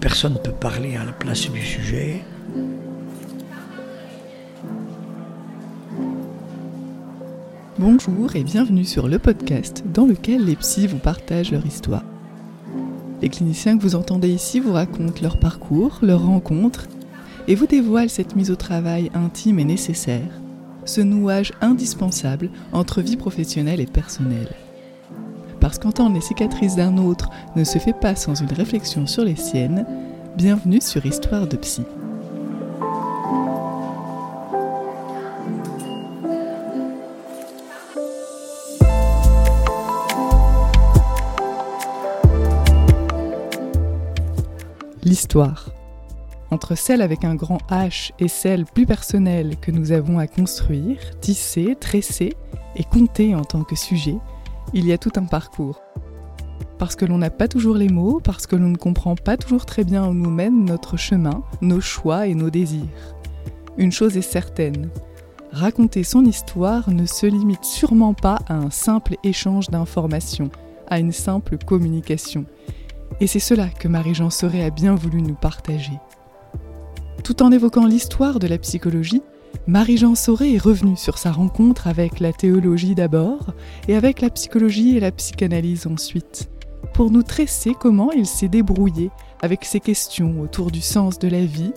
personne ne peut parler à la place du sujet. Bonjour et bienvenue sur le podcast dans lequel les psys vous partagent leur histoire. Les cliniciens que vous entendez ici vous racontent leur parcours, leurs rencontres et vous dévoilent cette mise au travail intime et nécessaire, ce nouage indispensable entre vie professionnelle et personnelle. Parce qu'entendre les cicatrices d'un autre ne se fait pas sans une réflexion sur les siennes, bienvenue sur Histoire de Psy. L'histoire. Entre celle avec un grand H et celle plus personnelle que nous avons à construire, tisser, tresser et compter en tant que sujet, il y a tout un parcours. Parce que l'on n'a pas toujours les mots, parce que l'on ne comprend pas toujours très bien où nous mène notre chemin, nos choix et nos désirs. Une chose est certaine, raconter son histoire ne se limite sûrement pas à un simple échange d'informations, à une simple communication. Et c'est cela que Marie-Jean Sauret a bien voulu nous partager. Tout en évoquant l'histoire de la psychologie, Marie-Jean Sauret est revenue sur sa rencontre avec la théologie d'abord et avec la psychologie et la psychanalyse ensuite, pour nous tresser comment il s'est débrouillé avec ces questions autour du sens de la vie,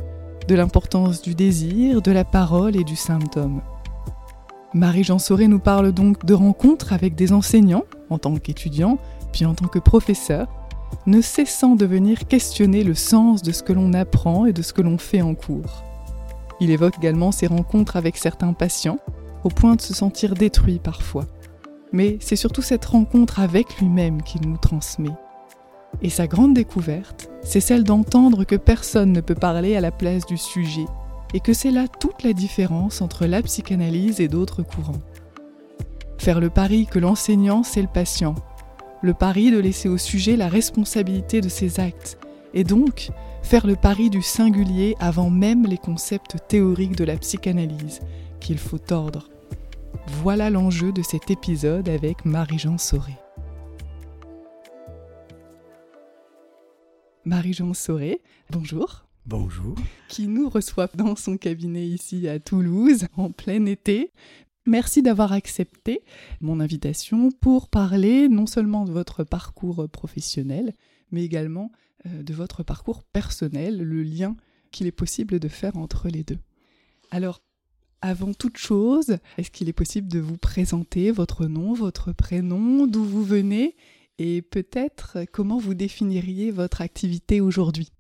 de l'importance du désir, de la parole et du symptôme. Marie-Jean Sauret nous parle donc de rencontres avec des enseignants, en tant qu'étudiants, puis en tant que professeurs, ne cessant de venir questionner le sens de ce que l'on apprend et de ce que l'on fait en cours. Il évoque également ses rencontres avec certains patients, au point de se sentir détruit parfois. Mais c'est surtout cette rencontre avec lui-même qu'il nous transmet. Et sa grande découverte, c'est celle d'entendre que personne ne peut parler à la place du sujet, et que c'est là toute la différence entre la psychanalyse et d'autres courants. Faire le pari que l'enseignant, c'est le patient, le pari de laisser au sujet la responsabilité de ses actes, et donc faire le pari du singulier avant même les concepts théoriques de la psychanalyse, qu'il faut tordre. Voilà l'enjeu de cet épisode avec Marie-Jean Sauret. Marie-Jean Sauret, bonjour. Bonjour. Qui nous reçoit dans son cabinet ici à Toulouse en plein été. Merci d'avoir accepté mon invitation pour parler non seulement de votre parcours professionnel, mais également de votre parcours personnel, le lien qu'il est possible de faire entre les deux. Alors, avant toute chose, est-ce qu'il est possible de vous présenter votre nom, votre prénom, d'où vous venez et peut-être comment vous définiriez votre activité aujourd'hui?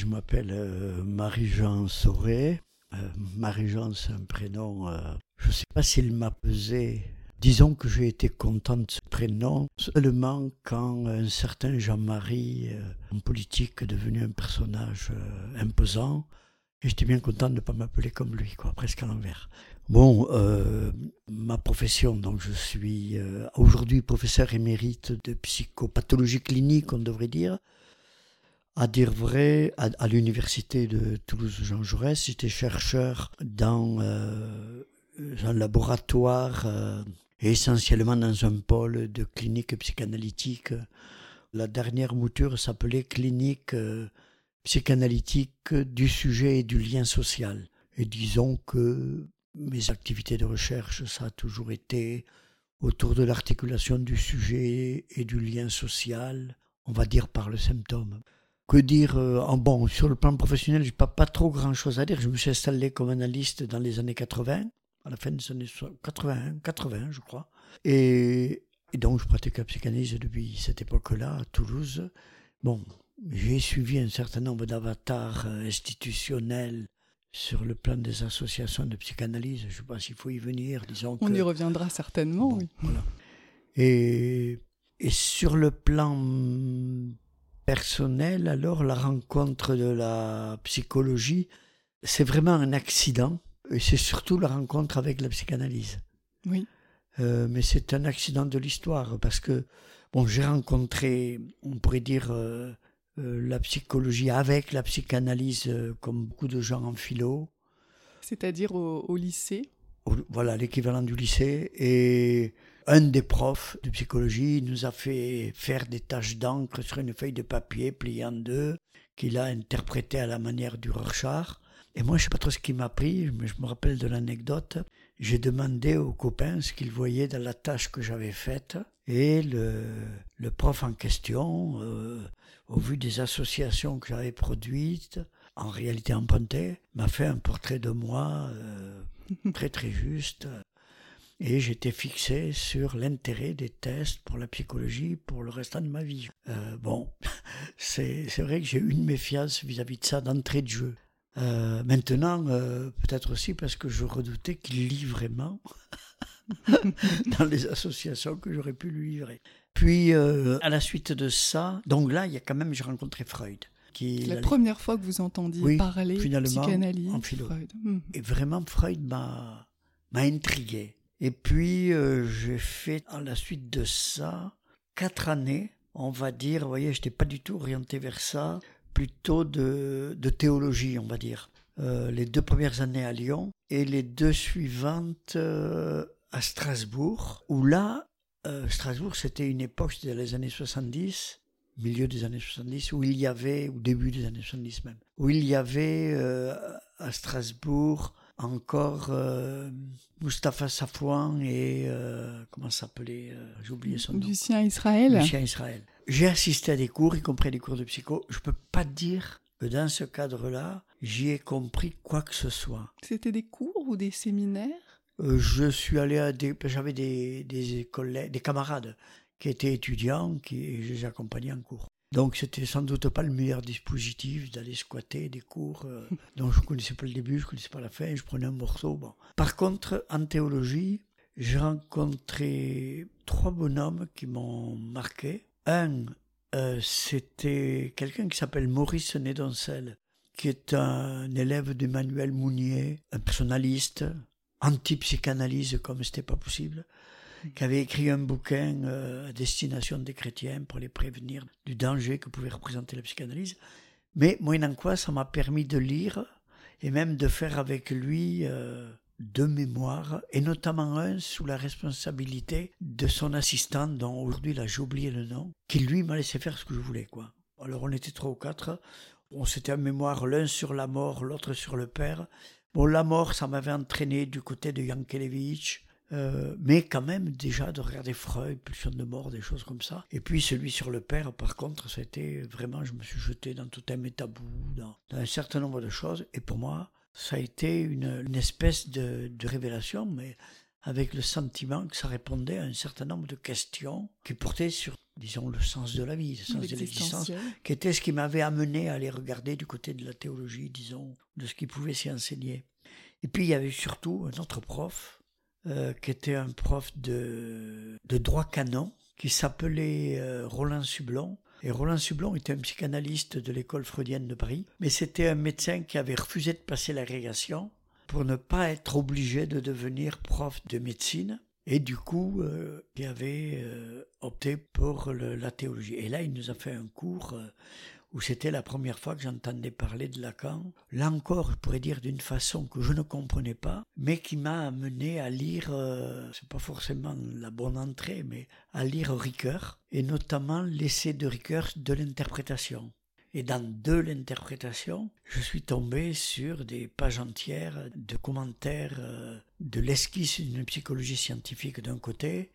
Je m'appelle euh, Marie-Jean Sauret. Euh, Marie-Jean, c'est un prénom, je ne sais pas s'il m'a pesé Disons que j'ai été content de ce prénom seulement quand un certain Jean-Marie, euh, en politique, est devenu un personnage euh, imposant. Et j'étais bien content de ne pas m'appeler comme lui, quoi, presque à l'envers. Bon, euh, ma profession, donc je suis aujourd'hui professeur émérite de psychopathologie clinique, on devrait dire. À dire vrai, à, l'université de Toulouse-Jean Jaurès, j'étais chercheur dans un laboratoire essentiellement dans un pôle de clinique psychanalytique. La dernière mouture s'appelait clinique euh, psychanalytique du sujet et du lien social. Et disons que mes activités de recherche, ça a toujours été autour de l'articulation du sujet et du lien social, on va dire par le symptôme. Que dire euh, en bon sur le plan professionnel, j'ai pas pas trop grand chose à dire. Je me suis installé comme analyste dans les années 80 à la fin des années 80, 80 je crois. Et, donc je pratique la psychanalyse depuis cette époque-là à Toulouse. Bon, j'ai suivi un certain nombre d'avatars euh, institutionnels sur le plan des associations de psychanalyse. Je ne sais pas s'il faut y venir, disons. On y reviendra certainement, oui. Voilà. Et, et sur le plan personnel, alors, la rencontre de la psychologie, c'est vraiment un accident et c'est surtout la rencontre avec la psychanalyse. Oui. Euh, mais c'est un accident de l'histoire parce que bon, j'ai rencontré, on pourrait dire, euh, euh, la psychologie avec la psychanalyse, comme beaucoup de gens en philo. C'est-à-dire au, lycée? Voilà l'équivalent du lycée. Et un des profs de psychologie nous a fait faire des taches d'encre sur une feuille de papier pliée en deux, qu'il a interprété à la manière du Rorschach. Et moi, je sais pas trop ce qui m'a pris, mais je me rappelle de l'anecdote. J'ai demandé aux copains ce qu'ils voyaient dans la tâche que j'avais faite. Et le, le prof en question, euh, au vu des associations que j'avais produites, en réalité empruntées, m'a fait un portrait de moi euh, très très juste. Et j'étais fixé sur l'intérêt des tests pour la psychologie pour le restant de ma vie. Euh, bon, c'est vrai que j'ai eu une méfiance vis-à-vis de ça d'entrée de jeu. Euh, maintenant, euh, peut-être aussi parce que je redoutais qu'il lit vraiment dans les associations que j'aurais pu lui livrer. Puis, à la suite de ça, donc là, il y a quand même, j'ai rencontré Freud. Qui la première fois que vous entendiez parler psychanalyse, en philo. Freud. Hmm. Et vraiment, Freud m'a intrigué. Et puis, euh, j'ai fait à la suite de ça quatre années, on va dire, vous voyez, je n'étais pas du tout orienté vers ça, plutôt de, de théologie, on va dire. Euh, les deux premières années à Lyon et les deux suivantes euh, à Strasbourg, où là, Strasbourg, c'était une époque, c'était les années 70, milieu des années 70, où il y avait, ou début des années 70 même, où il y avait à Strasbourg encore euh, Mustapha Safouan et euh, comment s'appelait euh, J'ai oublié son nom. Lucien Israël. Lucien Israël. J'ai assisté à des cours, y compris des cours de psycho. Je peux pas dire que dans ce cadre-là, j'y ai compris quoi que ce soit. C'était des cours ou des séminaires? Je suis allé à des, j'avais des, des collègues, des camarades qui étaient étudiants, qui je les accompagnais en cours. Donc c'était sans doute pas le meilleur dispositif d'aller squatter des cours euh, dont je connaissais pas le début, je connaissais pas la fin, je prenais un morceau. Bon. Par contre, en théologie, j'ai rencontré trois bonhommes qui m'ont marqué. Un, euh, c'était quelqu'un qui s'appelle Maurice Nédoncel, qui est un élève d'Emmanuel Mounier, un personnaliste, anti-psychanalyse comme c'était pas possible qui avait écrit un bouquin euh, à destination des chrétiens pour les prévenir du danger que pouvait représenter la psychanalyse. Mais moyennant quoi, ça m'a permis de lire et même de faire avec lui euh, deux mémoires, et notamment un sous la responsabilité de son assistant, dont aujourd'hui là j'ai oublié le nom, qui lui m'a laissé faire ce que je voulais. quoi. Alors on était trois ou quatre, on s'était en mémoire l'un sur la mort, l'autre sur le père. Bon, la mort, ça m'avait entraîné du côté de Yankelevitch, euh, mais quand même déjà de regarder Freud, Pulsion de mort, des choses comme ça. Et puis celui sur le père, par contre, c'était vraiment, je me suis jeté dans tout un métabou, dans, un certain nombre de choses. Et pour moi, ça a été une, espèce de, révélation, mais avec le sentiment que ça répondait à un certain nombre de questions qui portaient sur, disons, le sens de la vie, le sens de l'existence, qui était ce qui m'avait amené à aller regarder du côté de la théologie, disons, de ce qui pouvait s'y enseigner. Et puis il y avait surtout un autre prof, euh, qui était un prof de, de droit canon, qui s'appelait euh, Roland Sublon. Et Roland Sublon était un psychanalyste de l'école freudienne de Paris, mais c'était un médecin qui avait refusé de passer l'agrégation pour ne pas être obligé de devenir prof de médecine. Et du coup, euh, il avait opté pour la théologie. Et là, il nous a fait un cours où c'était la première fois que j'entendais parler de Lacan. Là encore, je pourrais dire d'une façon que je ne comprenais pas, mais qui m'a amené à lire, euh, c'est pas forcément la bonne entrée, mais à lire Ricoeur, et notamment l'essai de Ricoeur de l'interprétation. Et dans de l'interprétation, je suis tombé sur des pages entières de commentaires euh, de l'esquisse d'une psychologie scientifique d'un côté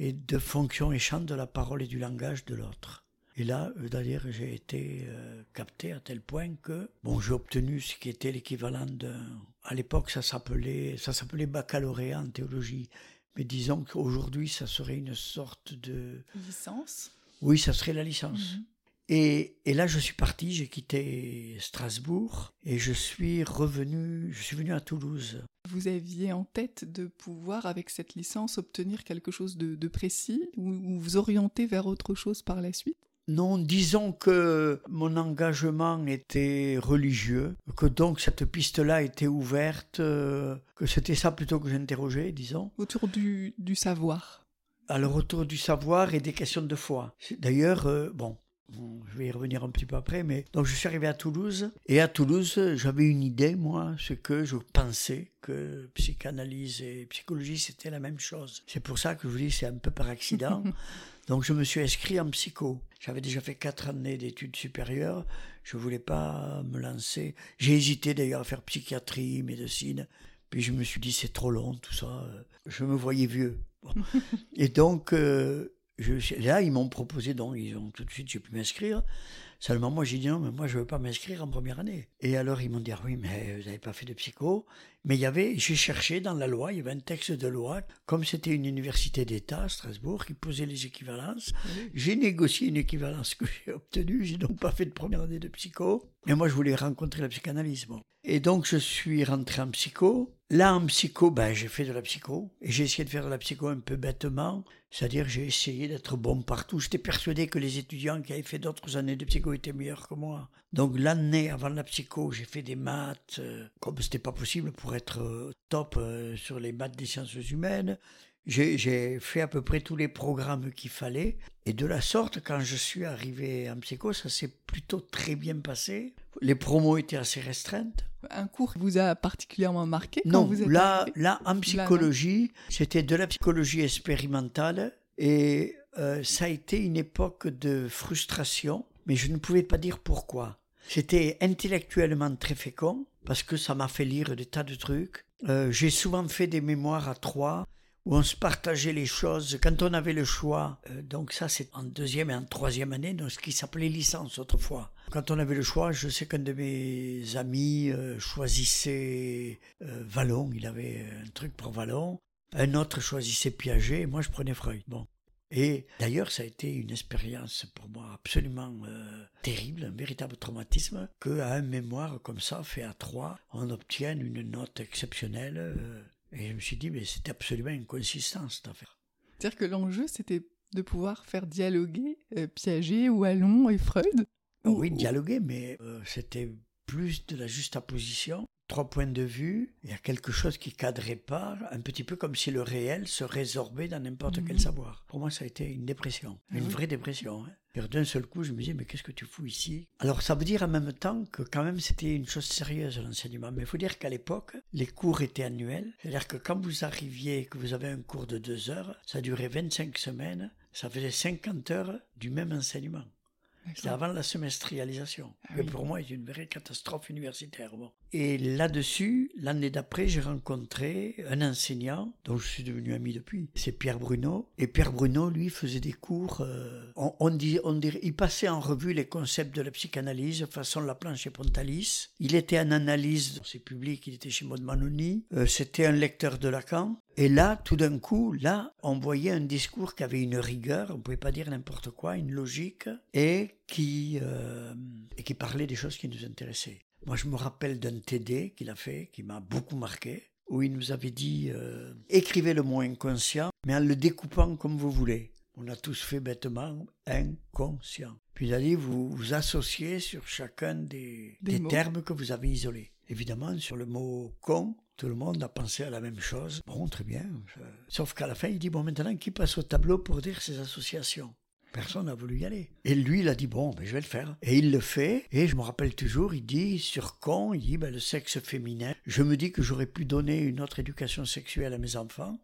et de fonctions et champs de la parole et du langage de l'autre. Et là, c'est-à-dire j'ai été euh, capté à tel point que bon, j'ai obtenu ce qui était l'équivalent d'un. À l'époque, ça s'appelait ça s'appelait baccalauréat en théologie, mais disons qu'aujourd'hui, ça serait une sorte de licence. Oui, ça serait la licence. Mhm. Et, et, là, je suis parti, j'ai quitté Strasbourg et je suis revenu, je suis venu à Toulouse. Vous aviez en tête de pouvoir, avec cette licence, obtenir quelque chose de, de précis ou vous orienter vers autre chose par la suite? Non, disons que mon engagement était religieux, que donc cette piste-là était ouverte, euh, que c'était ça plutôt que j'interrogeais, disons. Autour du, savoir. Alors autour du savoir et des questions de foi. D'ailleurs, euh, bon, je vais y revenir un petit peu après, mais donc je suis arrivé à Toulouse et à Toulouse j'avais une idée moi, c'est que je pensais que psychanalyse et psychologie c'était la même chose. C'est pour ça que je vous dis c'est un peu par accident. donc je me suis inscrit en psycho. J'avais déjà fait quatre années d'études supérieures. Je voulais pas me lancer. J'ai hésité d'ailleurs à faire psychiatrie, médecine. Puis je me suis dit c'est trop long tout ça. Je me voyais vieux. Et donc euh, là, ils m'ont proposé, donc ils ont tout de suite, j'ai pu m'inscrire. Seulement, moi, j'ai dit non, mais moi, je ne veux pas m'inscrire en première année. Et alors, ils m'ont dit, ah oui, mais vous n'avez pas fait de psycho. Mais il y avait, j'ai cherché dans la loi, il y avait un texte de loi, comme c'était une université d'État à Strasbourg, qui posait les équivalences. J'ai négocié une équivalence que j'ai obtenue. J'ai donc pas fait de première année de psycho. Mais moi, je voulais rencontrer la psychanalyse. Bon. Et donc, je suis rentré en psycho. Là, en psycho, ben, j'ai fait de la psycho. Et j'ai essayé de faire de la psycho un peu bêtement. C'est-à-dire, j'ai essayé d'être bon partout. J'étais persuadé que les étudiants qui avaient fait d'autres années de psycho étaient meilleurs que moi. Donc, l'année avant la psycho, j'ai fait des maths, euh, comme c'était pas possible pour être euh, top euh, sur les maths des sciences humaines. J'ai fait à peu près tous les programmes qu'il fallait. Et de la sorte, quand je suis arrivé en psycho, ça s'est plutôt très bien passé. Les promos étaient assez restreintes. Un cours vous a particulièrement marqué quand Non, vous êtes là, là, en psychologie, c'était de la psychologie expérimentale. Et euh, ça a été une époque de frustration, mais je ne pouvais pas dire pourquoi. C'était intellectuellement très fécond, parce que ça m'a fait lire des tas de trucs. Euh, J'ai souvent fait des mémoires à trois, où on se partageait les choses quand on avait le choix. Euh, donc ça, c'est en deuxième et en troisième année, donc ce qui s'appelait licence autrefois. Quand on avait le choix, je sais qu'un de mes amis euh, choisissait euh, Vallon, il avait un truc pour Vallon. Un autre choisissait Piaget, et moi je prenais Freud. Bon. Et d'ailleurs, ça a été une expérience pour moi absolument terrible, un véritable traumatisme, qu'à un mémoire comme ça, fait à trois, on obtienne une note exceptionnelle. Et je me suis dit, mais c'est absolument inconsistant cette affaire. C'est-à-dire que l'enjeu, c'était de pouvoir faire dialoguer euh, Piaget, Wallon et Freud Ou- Oui, ou- dialoguer, mais euh, c'était plus de la juxtaposition, trois points de vue, il y a quelque chose qui cadrait pas, un petit peu comme si le réel se résorbait dans n'importe quel Mhm. savoir. Pour moi, ça a été une dépression, Ah une vraie dépression. Hein. Et D'un seul coup, je me disais, mais qu'est-ce que tu fous ici? Alors, ça veut dire en même temps que quand même c'était une chose sérieuse, l'enseignement. Mais il faut dire qu'à l'époque, les cours étaient annuels. C'est-à-dire que quand vous arriviez, que vous avez un cours de deux heures, ça durait 25 semaines, ça faisait 50 heures du même enseignement. D'accord. avant la semestrialisation. Ah Et oui. pour moi, c'est une vraie catastrophe universitaire. Bon. Et là-dessus, l'année d'après, j'ai rencontré un enseignant dont je suis devenu ami depuis. C'est Pierre Bruno. Et Pierre Bruno, lui, faisait des cours. euh, on, dit, on dirait, il passait en revue les concepts de la psychanalyse façon Laplanche et Pontalis. Il était en analyse, c'est public, il était chez Maud Manoni. Euh, C'était un lecteur de Lacan. Et là, tout d'un coup, là, on voyait un discours qui avait une rigueur, on pouvait pas dire n'importe quoi, une logique, et qui, euh, et qui parlait des choses qui nous intéressaient. Moi, je me rappelle d'un TD qu'il a fait, qui m'a beaucoup marqué, où il nous avait dit euh, écrivez le mot inconscient, mais en le découpant comme vous voulez. On a tous fait bêtement inconscient. Puis il a dit vous vous associez sur chacun des, Des termes que vous avez isolés. Évidemment, sur le mot con, tout le monde a pensé à la même chose. Bon, très bien. je- Sauf qu'à la fin, il dit bon, maintenant, qui passe au tableau pour dire ses associations? Personne n'a voulu y aller. Et lui, il a dit, bon, ben, je vais le faire. Et il le fait. Et je me rappelle toujours, il dit, sur con, il dit, ben, le sexe féminin. Je me dis que j'aurais pu donner une autre éducation sexuelle à mes enfants.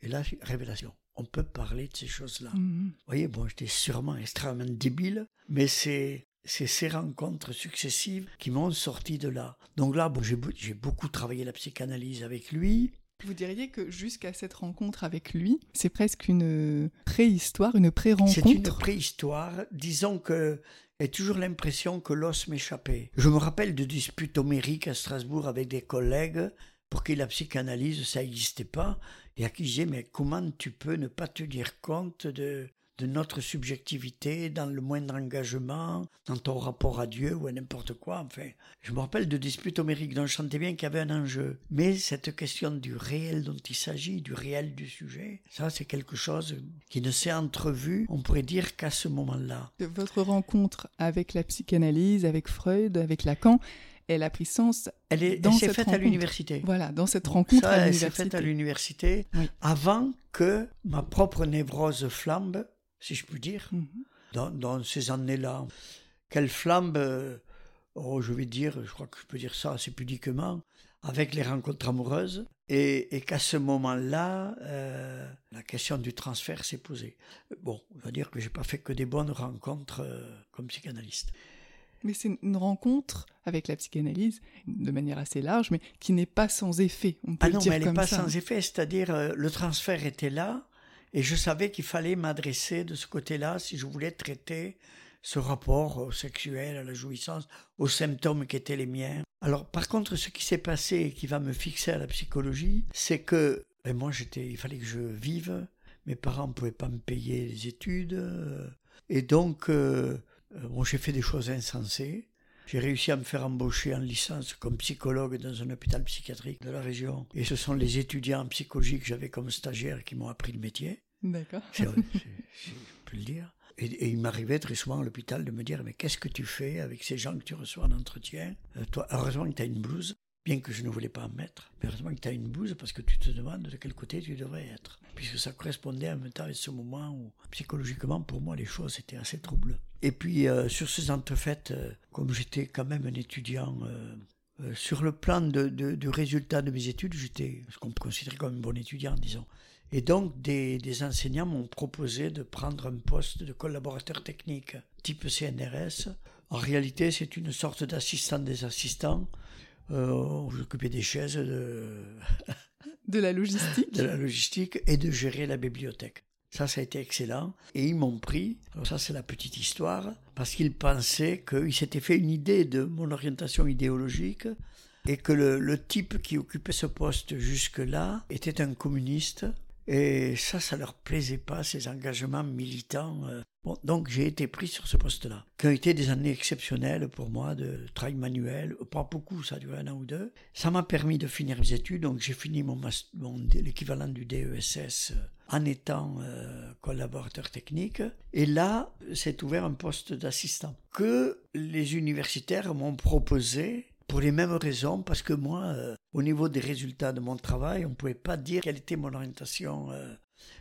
Et là, révélation. On peut parler de ces choses-là. Mhm. Vous voyez, bon, j'étais sûrement extrêmement débile, mais c'est c'est ces rencontres successives qui m'ont sorti de là. Donc là, bon, j'ai beaucoup travaillé la psychanalyse avec lui. Vous diriez que jusqu'à cette rencontre avec lui, c'est presque une préhistoire, une C'est une pré-rencontre préhistoire. Disons que j'ai toujours l'impression que l'os m'échappait. Je me rappelle de disputes homériques à Strasbourg avec des collègues pour qui la psychanalyse, ça n'existait pas, et à qui disais, mais comment tu peux ne pas tenir compte de, de notre subjectivité dans le moindre engagement, dans ton rapport à Dieu ou à n'importe quoi, enfin. Je me rappelle de disputes homériques dont je sentais bien qu'il y avait un enjeu. Mais cette question du réel dont il s'agit, du réel du sujet, ça c'est quelque chose qui ne s'est entrevu, on pourrait dire qu'à ce moment-là. de votre rencontre avec la psychanalyse, avec Freud, avec Lacan, elle a pris sens Elle est- Dans elle s'est cette faite à l'université. voilà, dans cette rencontre Ça, à elle s'est faite à l'université. l'université Oui. avant que ma propre névrose flambe, si je puis dire. Mhm. dans, dans ces années-là. Quelle flambe, euh, oh, je vais dire, je crois que je peux dire ça assez pudiquement, avec les rencontres amoureuses, et, qu'à ce moment-là, euh, la question du transfert s'est posée. Bon, on va dire que j'ai pas fait que des bonnes rencontres euh, comme psychanalyste. Mais c'est une rencontre avec la psychanalyse, de manière assez large, mais qui n'est pas sans effet. On peut ah non, mais elle n'est pas sans effet, c'est-à-dire euh, le transfert était là, et je savais qu'il fallait m'adresser de ce côté-là si je voulais traiter ce rapport au sexuel, à la jouissance, aux symptômes qui étaient les miens. Alors, par contre, ce qui s'est passé et qui va me fixer à la psychologie, c'est que ben, moi, j'étais, il fallait que je vive. Mes parents ne pouvaient pas me payer les études. Euh, et donc, euh, euh, bon, j'ai fait des choses insensées. J'ai réussi à me faire embaucher en licence comme psychologue dans un hôpital psychiatrique de la région. Et ce sont les étudiants en psychologie que j'avais comme stagiaire qui m'ont appris le métier. D'accord. Je peux le dire. Et, il m'arrivait très souvent à l'hôpital de me dire Mais qu'est-ce que tu fais avec ces gens que tu reçois en entretien? Euh, Toi, heureusement que tu as une blouse, bien que je ne voulais pas en mettre. Heureusement que tu as une blouse parce que tu te demandes de quel côté tu devrais être. Puisque ça correspondait en même temps à ce moment où, psychologiquement, pour moi, les choses étaient assez troubles. Et puis, euh, sur ces entrefaites, euh, comme j'étais quand même un étudiant. sur le plan de, de, de résultats de mes études, j'étais ce qu'on me considérait comme un bon étudiant, disons. Et donc, des, enseignants m'ont proposé de prendre un poste de collaborateur technique type CNRS. En réalité, c'est une sorte d'assistant des assistants. Euh, J'occupais des chaises de... de la logistique. de la logistique et de gérer la bibliothèque. Ça, ça a été excellent. Et ils m'ont pris, alors ça c'est la petite histoire, parce qu'ils pensaient qu'ils s'étaient fait une idée de mon orientation idéologique et que le, le type qui occupait ce poste jusque-là était un communiste et ça, ça leur plaisait pas, ces engagements militants. Euh. Bon, donc j'ai été pris sur ce poste-là, qui ont été des années exceptionnelles pour moi, de travail manuel, pas beaucoup, ça a duré un an ou deux. Ça m'a permis de finir mes études, donc j'ai fini mon, l'équivalent du DESS euh, en étant euh, collaborateur technique. Et là, s'est ouvert un poste d'assistant que les universitaires m'ont proposé pour les mêmes raisons, parce que moi, euh, au niveau des résultats de mon travail, on ne pouvait pas dire quelle était mon orientation. Euh.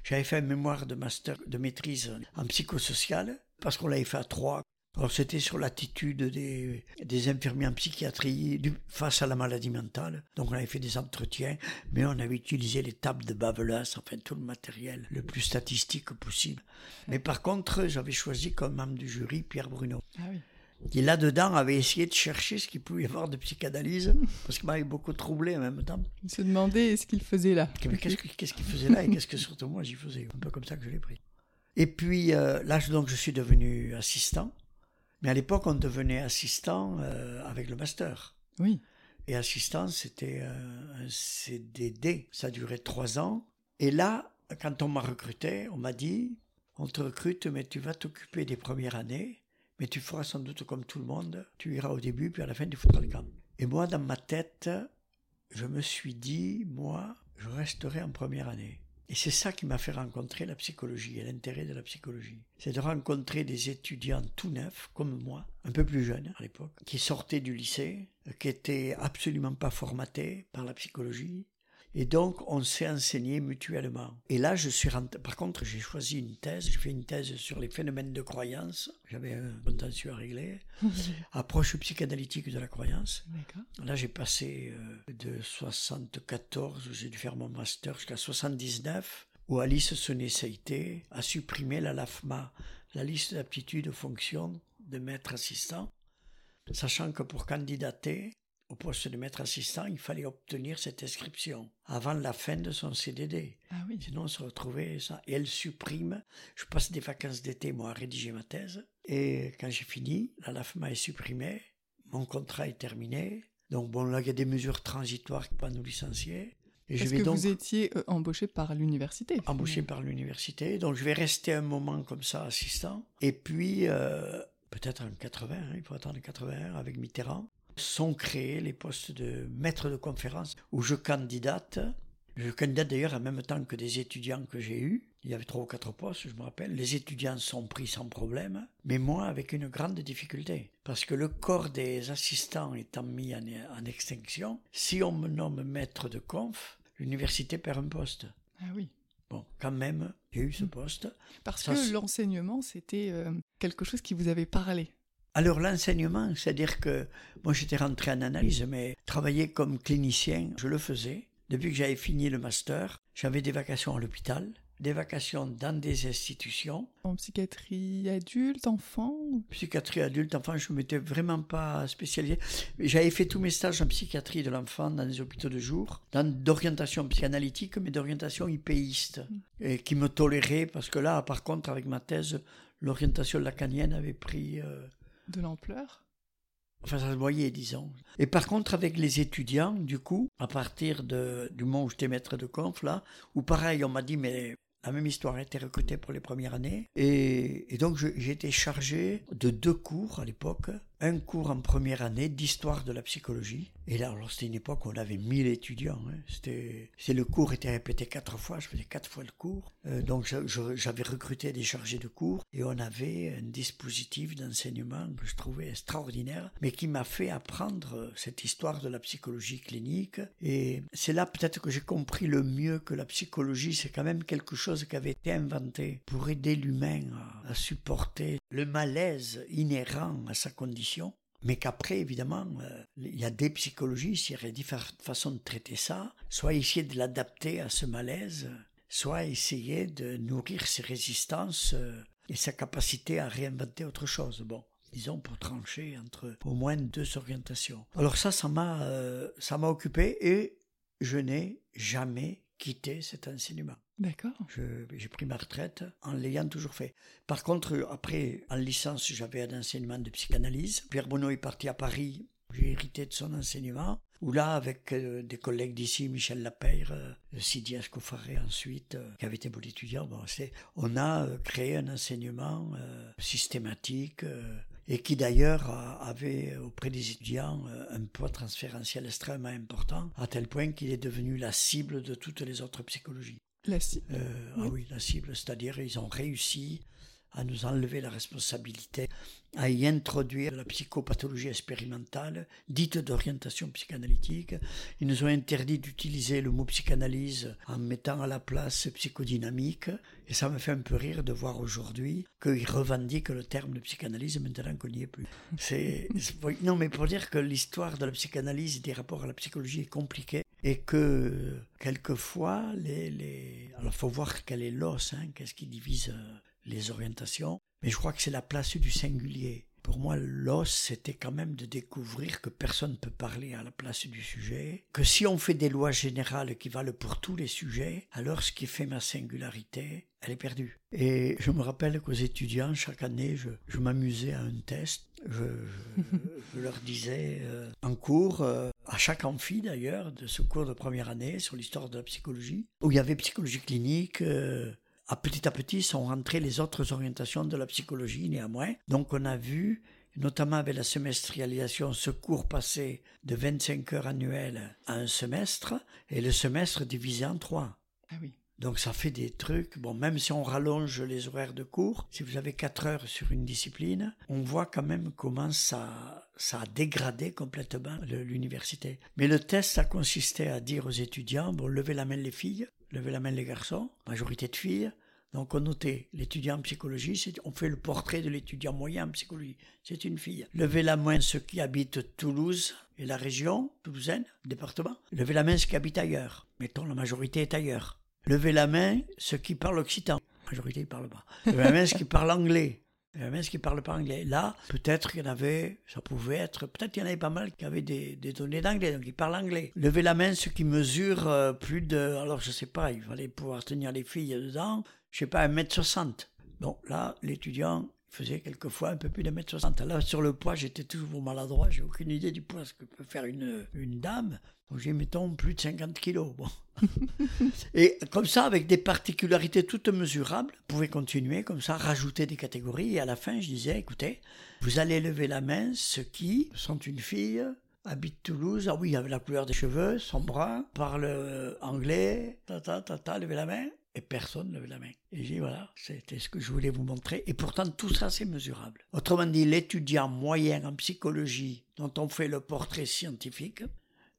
J'avais fait un mémoire de master de maîtrise en psychosocial, parce qu'on l'avait fait à trois. Alors c'était sur l'attitude des, infirmiers en psychiatrie face à la maladie mentale. Donc on avait fait des entretiens, mais on avait utilisé les tables de Bavelas, enfin tout le matériel le plus statistique possible. Mais par contre, j'avais choisi comme membre du jury Pierre Bruno. Ah oui qui là-dedans avait essayé de chercher ce qu'il pouvait y avoir de psychanalyse, parce qu'il m'avait beaucoup troublé en même temps. Il se demandait ce qu'il faisait là. Qu'est-ce qu'il faisait là et qu'est-ce que surtout moi j'y faisais? Un peu comme ça que je l'ai pris. Et puis euh, là, donc, je suis devenu assistant. Mais à l'époque, on devenait assistant euh, avec le master. Oui. Et assistant, c'était euh, un CDD. Ça durait trois ans. Et là, quand on m'a recruté, on m'a dit, on te recrute, mais tu vas t'occuper des premières années mais tu feras sans doute comme tout le monde, tu iras au début, puis à la fin, tu feras le camp. Et moi, dans ma tête, je me suis dit, moi, je resterai en première année. Et c'est ça qui m'a fait rencontrer la psychologie et l'intérêt de la psychologie. C'est de rencontrer des étudiants tout neufs, comme moi, un peu plus jeunes à l'époque, qui sortaient du lycée, qui étaient absolument pas formatés par la psychologie, et donc, on s'est enseigné mutuellement. Et là, je suis rentré... Par contre, j'ai choisi une thèse. J'ai fait une thèse sur les phénomènes de croyance. J'avais un contentieux à régler. Approche psychanalytique de la croyance. Là, j'ai passé euh, de 74, où j'ai dû faire mon master, jusqu'à 79, où Alice Sonnet-Saïté a supprimé la LAFMA, la liste d'aptitudes aux fonctions de maître assistant, sachant que pour candidater, au poste de maître assistant, il fallait obtenir cette inscription avant la fin de son CDD. Ah oui. Sinon, on se retrouvait ça. Et elle supprime. Je passe des vacances d'été, moi, à rédiger ma thèse. Et quand j'ai fini, la LAFMA est supprimée. Mon contrat est terminé. Donc, bon, là, il y a des mesures transitoires qui peuvent nous licencier. Et Parce je vais que vous étiez euh, embauché par l'université. Embauché par l'université. Donc, je vais rester un moment comme ça, assistant. Et puis, euh, peut-être en 80, hein, il faut attendre 81 avec Mitterrand sont créés les postes de maître de conférence où je candidate. Je candidate d'ailleurs en même temps que des étudiants que j'ai eus. Il y avait trois ou quatre postes, je me rappelle. Les étudiants sont pris sans problème, mais moi avec une grande difficulté. Parce que le corps des assistants étant mis en, en extinction, si on me nomme maître de conf, l'université perd un poste. Ah oui. Bon, quand même, j'ai eu ce poste. Parce Ça, que l'enseignement, c'était euh, quelque chose qui vous avait parlé. Alors l'enseignement, c'est-à-dire que moi j'étais rentré en analyse, mais travailler comme clinicien, je le faisais. Depuis que j'avais fini le master, j'avais des vacations à l'hôpital, des vacations dans des institutions. En psychiatrie adulte, enfant Psychiatrie adulte, enfant, je ne m'étais vraiment pas spécialisé. J'avais fait tous mes stages en psychiatrie de l'enfant dans des hôpitaux de jour, dans d'orientation psychanalytique, mais d'orientation hypéiste, et qui me tolérait, parce que là, par contre, avec ma thèse, l'orientation lacanienne avait pris... euh, de l'ampleur Enfin, ça se voyait, disons. Et par contre, avec les étudiants, du coup, à partir de, du moment où j'étais maître de conf, là, où pareil, on m'a dit, mais la même histoire a été recrutée pour les premières années. Et, et donc, j'ai été chargé de deux cours à l'époque. Un cours en première année d'histoire de la psychologie. Et là, alors, c'était une époque où on avait 1000 étudiants. hein. C'était, c'est le cours était répété quatre fois. Je faisais quatre fois le cours. Euh, donc, j'avais recruté des chargés de cours. Et on avait un dispositif d'enseignement que je trouvais extraordinaire, mais qui m'a fait apprendre cette histoire de la psychologie clinique. Et c'est là peut-être que j'ai compris le mieux que la psychologie, c'est quand même quelque chose qui avait été inventé pour aider l'humain à supporter le malaise inhérent à sa condition. Mais qu'après, évidemment, euh, il y a des psychologies, il y aurait différentes façons de traiter ça. Soit essayer de l'adapter à ce malaise, soit essayer de nourrir ses résistances euh, et sa capacité à réinventer autre chose. Bon, disons pour trancher entre au moins deux orientations. Alors ça, ça m'a, euh, ça m'a occupé et je n'ai jamais quitté cet enseignement. D'accord. J'ai pris ma retraite en l'ayant toujours fait. Par contre, après, en licence, j'avais un enseignement de psychanalyse. Pierre Bonneau est parti à Paris. J'ai hérité de son enseignement. Où là, avec euh, des collègues d'ici, Michel Lapeyre, euh, Sidi Escofaré ensuite, euh, qui avait été bon étudiant, bon, on a euh, créé un enseignement systématique et qui d'ailleurs avait auprès des étudiants euh, un poids transférentiel extrêmement important, à tel point qu'il est devenu la cible de toutes les autres psychologies. La ci- Euh, Oui. Ah oui, la cible, c'est-à-dire ils ont réussi à nous enlever la responsabilité, à y introduire la psychopathologie expérimentale, dite d'orientation psychanalytique. Ils nous ont interdit d'utiliser le mot psychanalyse en mettant à la place psychodynamique. Et ça me fait un peu rire de voir aujourd'hui qu'ils revendiquent le terme de psychanalyse maintenant qu'on n'y est plus. Non, mais pour dire que l'histoire de la psychanalyse et des rapports à la psychologie est compliquée et que quelquefois les... alors faut voir quel est l'os, hein, qu'est-ce qui divise euh, les orientations, mais je crois que c'est la place du singulier. Pour moi, l'os, c'était quand même de découvrir que personne ne peut parler à la place du sujet, que si on fait des lois générales qui valent pour tous les sujets, alors ce qui fait ma singularité, elle est perdue. Et je me rappelle qu'aux étudiants, chaque année, je, je m'amusais à un test. Je, je, je leur disais euh, en cours, euh, à chaque amphi d'ailleurs, de ce cours de première année sur l'histoire de la psychologie, où il y avait psychologie clinique, euh, à petit à petit sont rentrées les autres orientations de la psychologie néanmoins. Donc on a vu, notamment avec la semestrialisation, ce cours passé de 25 heures annuelles à un semestre, et le semestre divisé en trois. Ah oui. Donc ça fait des trucs, bon, même si on rallonge les horaires de cours, si vous avez 4 heures sur une discipline, on voit quand même comment ça, ça a dégradé complètement l'université. Mais le test, ça consistait à dire aux étudiants, bon, levez la main les filles, levez la main les garçons, majorité de filles. Donc on notait l'étudiant en psychologie, on fait le portrait de l'étudiant moyen en psychologie, c'est une fille. Levez la main ceux qui habitent Toulouse et la région, toulousaine, département. Levez la main ceux qui habitent ailleurs. Mettons, la majorité est ailleurs. Levez la main ceux qui parlent occitan. La majorité ne parle pas. Levez la main ceux qui parlent anglais. Ceux qui parlent pas anglais. Là, peut-être qu'il y en avait, ça pouvait être, peut-être qu'il y en avait pas mal qui avaient des, des données d'anglais, donc ils parlent anglais. Levez la main ceux qui mesurent euh, plus de, alors je sais pas, il fallait pouvoir tenir les filles dedans, je sais pas, 1m60. Bon, là, l'étudiant faisait quelquefois un peu plus d'un mètre soixante. Là, sur le poids, j'étais toujours maladroit, j'ai aucune idée du poids, ce que peut faire une, une dame. Donc j'ai, mettons, plus de 50 kilos. Bon. Et comme ça, avec des particularités toutes mesurables, vous pouvez continuer comme ça, rajouter des catégories. Et à la fin, je disais, écoutez, vous allez lever la main, ceux qui sont une fille, habite Toulouse, ah oui, avec la couleur des cheveux, son brun, parle euh, anglais, ta ta ta ta, levez la main. Et personne ne levait la main. Et j'ai dit, voilà, c'était ce que je voulais vous montrer. Et pourtant, tout ça, c'est mesurable. Autrement dit, l'étudiant moyen en psychologie dont on fait le portrait scientifique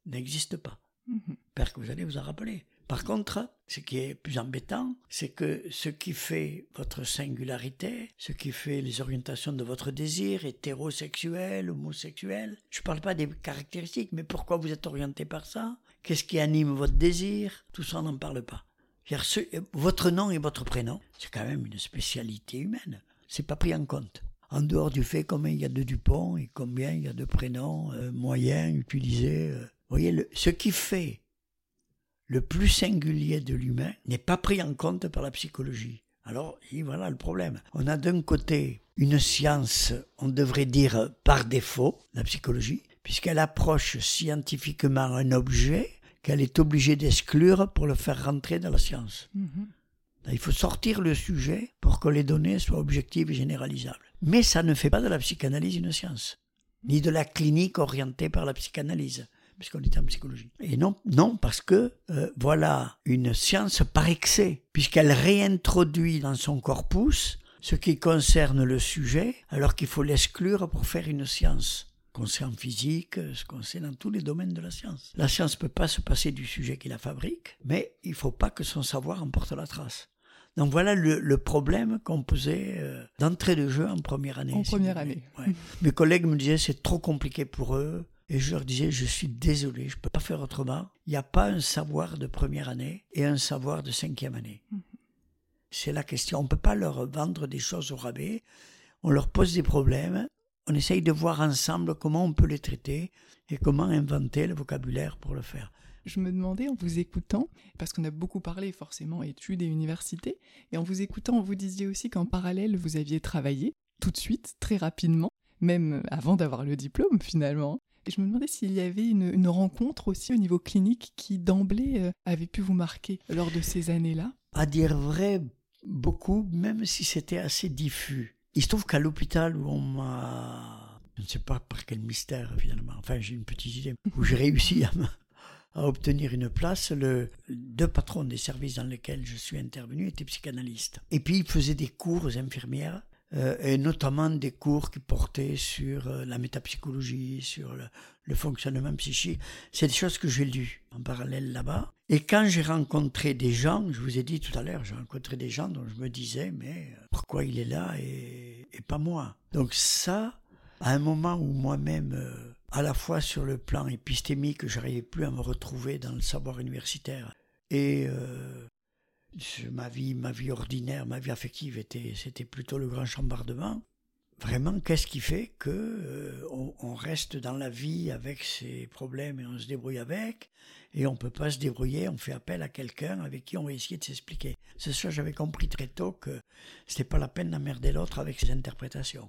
n'existe pas. Mhm. J'espère que vous allez vous en rappeler. Par contre, ce qui est plus embêtant, c'est que ce qui fait votre singularité, ce qui fait les orientations de votre désir, hétérosexuel, homosexuel, je ne parle pas des caractéristiques, mais pourquoi vous êtes orienté par ça? Qu'est-ce qui anime votre désir? Tout ça, on n'en parle pas. Votre nom et votre prénom, c'est quand même une spécialité humaine. C'est pas pris en compte. En dehors du fait combien il y a de Dupont et combien il y a de prénoms euh, moyens utilisés. Euh. Vous voyez, ce qui fait le plus singulier de l'humain n'est pas pris en compte par la psychologie. Alors, voilà le problème. On a d'un côté une science, on devrait dire par défaut, la psychologie, puisqu'elle approche scientifiquement un objet qu'elle est obligée d'exclure pour le faire rentrer dans la science. Mhm. Il faut sortir le sujet pour que les données soient objectives et généralisables. Mais ça ne fait pas de la psychanalyse une science, ni de la clinique orientée par la psychanalyse puisqu'on est en psychologie. Et non, non parce que euh, voilà une science par excès, puisqu'elle réintroduit dans son corpus ce qui concerne le sujet, alors qu'il faut l'exclure pour faire une science qu'on sait en physique, ce qu'on sait dans tous les domaines de la science. La science ne peut pas se passer du sujet qui la fabrique, mais il ne faut pas que son savoir emporte la trace. Donc voilà le, problème qu'on posait euh, d'entrée de jeu en première année. En première année. Mes collègues me disaient c'est trop compliqué pour eux, et je leur disais, je suis désolé, je ne peux pas faire autrement. Il n'y a pas un savoir de première année et un savoir de cinquième année. Mhm. C'est la question. On ne peut pas leur vendre des choses au rabais. On leur pose des problèmes. On essaye de voir ensemble comment on peut les traiter et comment inventer le vocabulaire pour le faire. Je me demandais en vous écoutant, parce qu'on a beaucoup parlé forcément études et universités, et en vous écoutant, vous disiez aussi qu'en parallèle, vous aviez travaillé tout de suite, très rapidement, même avant d'avoir le diplôme finalement. Et je me demandais s'il y avait une, rencontre aussi au niveau clinique qui d'emblée euh, avait pu vous marquer lors de ces années-là. À dire vrai, beaucoup, même si c'était assez diffus. Il se trouve qu'à l'hôpital où on m'a... Je ne sais pas par quel mystère finalement, enfin j'ai une petite idée, où j'ai réussi à, obtenir une place, le deux patrons des services dans lesquels je suis intervenu étaient psychanalystes. Et puis ils faisaient des cours aux infirmières euh, et notamment des cours qui portaient sur euh, la métapsychologie, sur le, fonctionnement psychique. C'est des choses que j'ai lues en parallèle là-bas. Et quand j'ai rencontré des gens, je vous ai dit tout à l'heure, j'ai rencontré des gens dont je me disais, mais euh, pourquoi il est là et, pas moi? Donc ça, à un moment où moi-même, à la fois sur le plan épistémique, je n'arrivais plus à me retrouver dans le savoir universitaire, et ma vie, ma vie ordinaire, ma vie affective était, c'était plutôt le grand chambardement. Vraiment, qu'est-ce qui fait que euh, on, reste dans la vie avec ses problèmes et on se débrouille avec, et on peut pas se débrouiller, on fait appel à quelqu'un avec qui on va essayer de s'expliquer. C'est ça, j'avais compris très tôt que c'était pas la peine d'emmerder l'autre avec ses interprétations.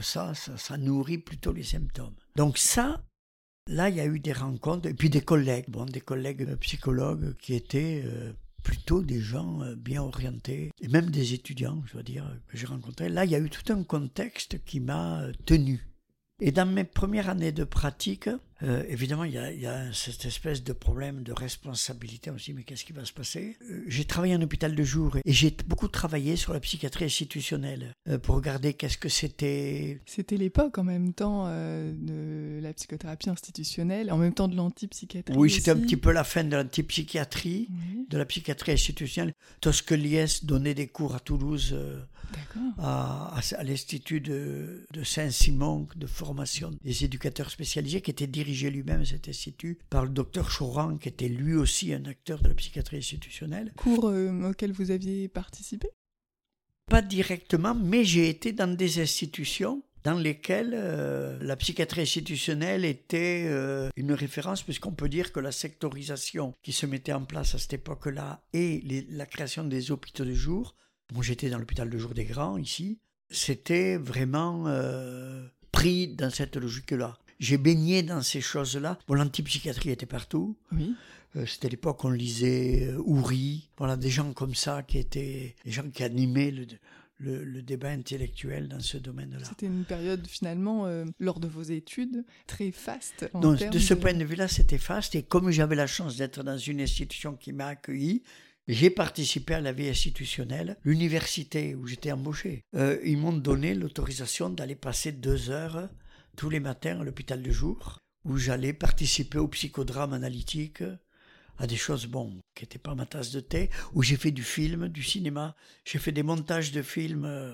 Ça, ça, nourrit plutôt les symptômes. Donc ça, Là, il y a eu des rencontres, et puis des collègues, bon, des collègues psychologues qui étaient euh, plutôt des gens euh, bien orientés, et même des étudiants, je dois dire, que j'ai rencontrés. Là, il y a eu tout un contexte qui m'a euh, tenu. Et dans mes premières années de pratique, euh, évidemment, il y, a, cette espèce de problème de responsabilité aussi, mais qu'est-ce qui va se passer? Euh, J'ai travaillé en hôpital de jour et j'ai beaucoup travaillé sur la psychiatrie institutionnelle euh, pour regarder qu'est-ce que c'était. C'était l'époque en même temps de la psychothérapie institutionnelle, en même temps de l'antipsychiatrie. Oui, c'était un petit peu la fin de l'antipsychiatrie, de la psychiatrie institutionnelle. Tosqueliès donnait des cours à Toulouse, à, à, l'Institut de, de Saint-Simon de formation des éducateurs spécialisés qui était dirigé lui-même cet institut par le docteur Choran, qui était lui aussi un acteur de la psychiatrie institutionnelle. Cours euh, auquel vous aviez participé? Pas directement, mais j'ai été dans des institutions dans lesquelles euh, la psychiatrie institutionnelle était euh, une référence, puisqu'on peut dire que la sectorisation qui se mettait en place à cette époque-là et la création des hôpitaux de jour, moi j'étais dans l'hôpital de jour des grands ici, c'était vraiment pris dans cette logique-là j'ai baigné dans ces choses-là. Bon, l'antipsychiatrie était partout. Oui. Euh, c'était l'époque où on lisait euh, Ouri. Voilà, des gens comme ça qui étaient, des gens qui animaient le, le, débat intellectuel dans ce domaine-là. C'était une période finalement, euh, lors de vos études, très faste. Donc, de ce point de vue-là, c'était faste. Et comme j'avais la chance d'être dans une institution qui m'a accueilli, j'ai participé à la vie institutionnelle. L'université où j'étais embauché, ils m'ont donné l'autorisation d'aller passer deux heures tous les matins à l'hôpital de jour, où j'allais participer au psychodrame analytique à des choses, bon, qui n'étaient pas ma tasse de thé, où j'ai fait du film, du cinéma, j'ai fait des montages de films. euh,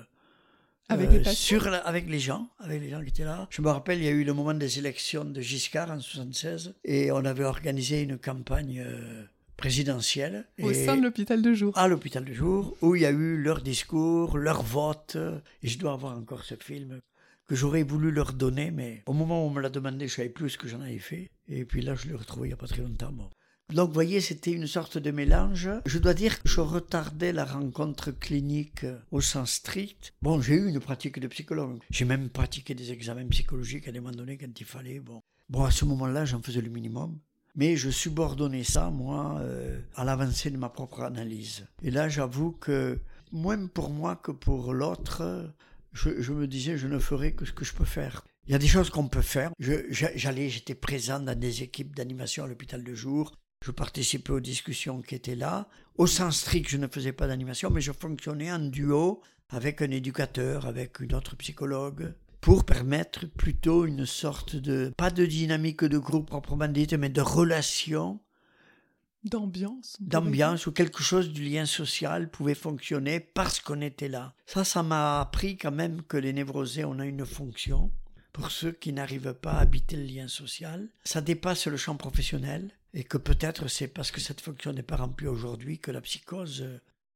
Avec euh, les patients sur la- avec les gens, avec les gens qui étaient là. Je me rappelle, il y a eu le moment des élections de Giscard en 76 et on avait organisé une campagne euh, présidentielle Au et- sein de l'hôpital de jour. à l'hôpital de jour où il y a eu leur discours, leur vote et je dois avoir encore ce film que j'aurais voulu leur donner mais au moment où on me l'a demandé, je savais plus ce que j'en avais fait et puis là je l'ai retrouvé il y a pas très longtemps. bon. Donc, vous voyez, c'était une sorte de mélange. Je dois dire que je retardais la rencontre clinique au sens strict. Bon, j'ai eu une pratique de psychologue. J'ai même pratiqué des examens psychologiques à des moments donnés quand il fallait. Bon, bon à ce moment-là, j'en faisais le minimum. Mais je subordonnais ça, moi, euh, à l'avancée de ma propre analyse. Et là, j'avoue que, moins pour moi que pour l'autre, je, me disais, je ne ferai que ce que je peux faire. Il y a des choses qu'on peut faire. J'allais, j'étais présent dans des équipes d'animation à l'hôpital de jour. Je participais aux discussions qui étaient là. Au sens strict, je ne faisais pas d'animation, mais je fonctionnais en duo avec un éducateur, avec une autre psychologue, pour permettre plutôt une sorte de, pas de dynamique de groupe proprement dite, mais de relation, D'ambiance. d'ambiance, où quelque chose du lien social pouvait fonctionner parce qu'on était là. Ça, ça m'a appris quand même que les névrosés, on a une fonction. Pour ceux qui n'arrivent pas à habiter le lien social, ça dépasse le champ professionnel et que peut-être c'est parce que cette fonction n'est pas remplie aujourd'hui que la psychose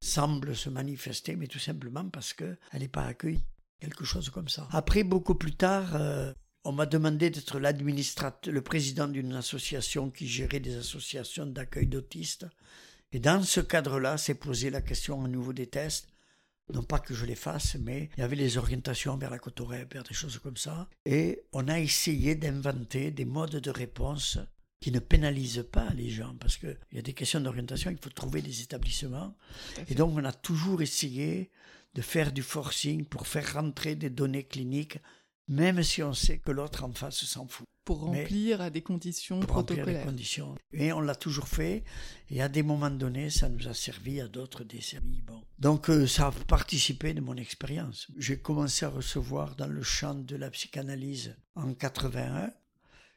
semble se manifester, mais tout simplement parce qu'elle n'est pas accueillie. Quelque chose comme ça. Après, beaucoup plus tard, euh, on m'a demandé d'être l'administrateur, le président d'une association qui gérait des associations d'accueil d'autistes. Et dans ce cadre-là, s'est posé la question à nouveau des tests. Non pas que je les fasse, mais il y avait les orientations vers la cotorep, vers des choses comme ça. Et on a essayé d'inventer des modes de réponse qui ne pénalisent pas les gens, parce qu'il y a des questions d'orientation, il faut trouver des établissements. Et donc on a toujours essayé de faire du forcing pour faire rentrer des données cliniques, même si on sait que l'autre en face s'en fout Pour mais- remplir à des conditions pour remplir les protocolaires. conditions. Et on l'a toujours fait. Et à des moments donnés, ça nous a servi, à d'autres desservi. Bon. Donc euh, ça a participé de mon expérience. J'ai commencé à recevoir dans le champ de la psychanalyse en 81.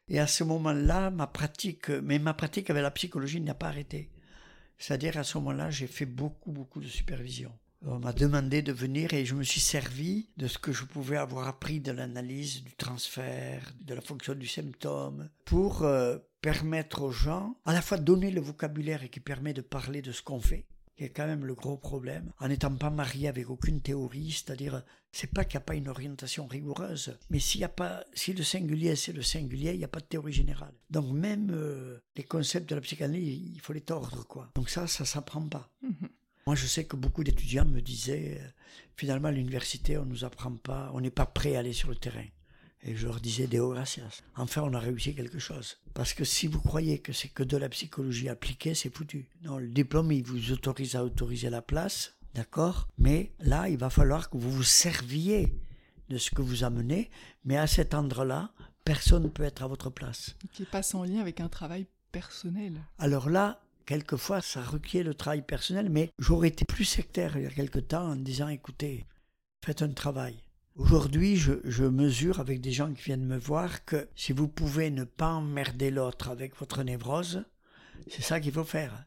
Et à ce moment-là, ma pratique, mais ma pratique avec la psychologie n'a pas arrêté. C'est-à-dire à ce moment-là, j'ai fait beaucoup, beaucoup de supervision. On m'a demandé de venir et je me suis servi de ce que je pouvais avoir appris de l'analyse, du transfert, de la fonction du symptôme, pour euh, permettre aux gens à la fois donner le vocabulaire qui permet de parler de ce qu'on fait, qui est quand même le gros problème, en n'étant pas marié avec aucune théorie, c'est-à-dire c'est pas qu'il n'y a pas une orientation rigoureuse, mais s'il y a pas, si le singulier c'est le singulier, il n'y a pas de théorie générale. Donc même euh, les concepts de la psychanalyse, il faut les tordre quoi. Donc ça, ça s'apprend pas. Mhm. Moi, je sais que beaucoup d'étudiants me disaient, euh, finalement, à l'université, on nous apprend pas, on n'est pas prêt à aller sur le terrain. Et je leur disais, Deo gracias. Enfin, on a réussi quelque chose. Parce que si vous croyez que c'est que de la psychologie appliquée, c'est foutu. Non, le diplôme, il vous autorise à autoriser la place, d'accord? Mais là, il va falloir que vous vous serviez de ce que vous amenez, mais à cet endroit-là, personne ne peut être à votre place. Qui est pas sans lien avec un travail personnel. Alors là, quelquefois, ça requiert le travail personnel, mais j'aurais été plus sectaire il y a quelque temps en disant, écoutez, faites un travail. Aujourd'hui, je, je mesure avec des gens qui viennent me voir que si vous pouvez ne pas emmerder l'autre avec votre névrose, c'est ça qu'il faut faire.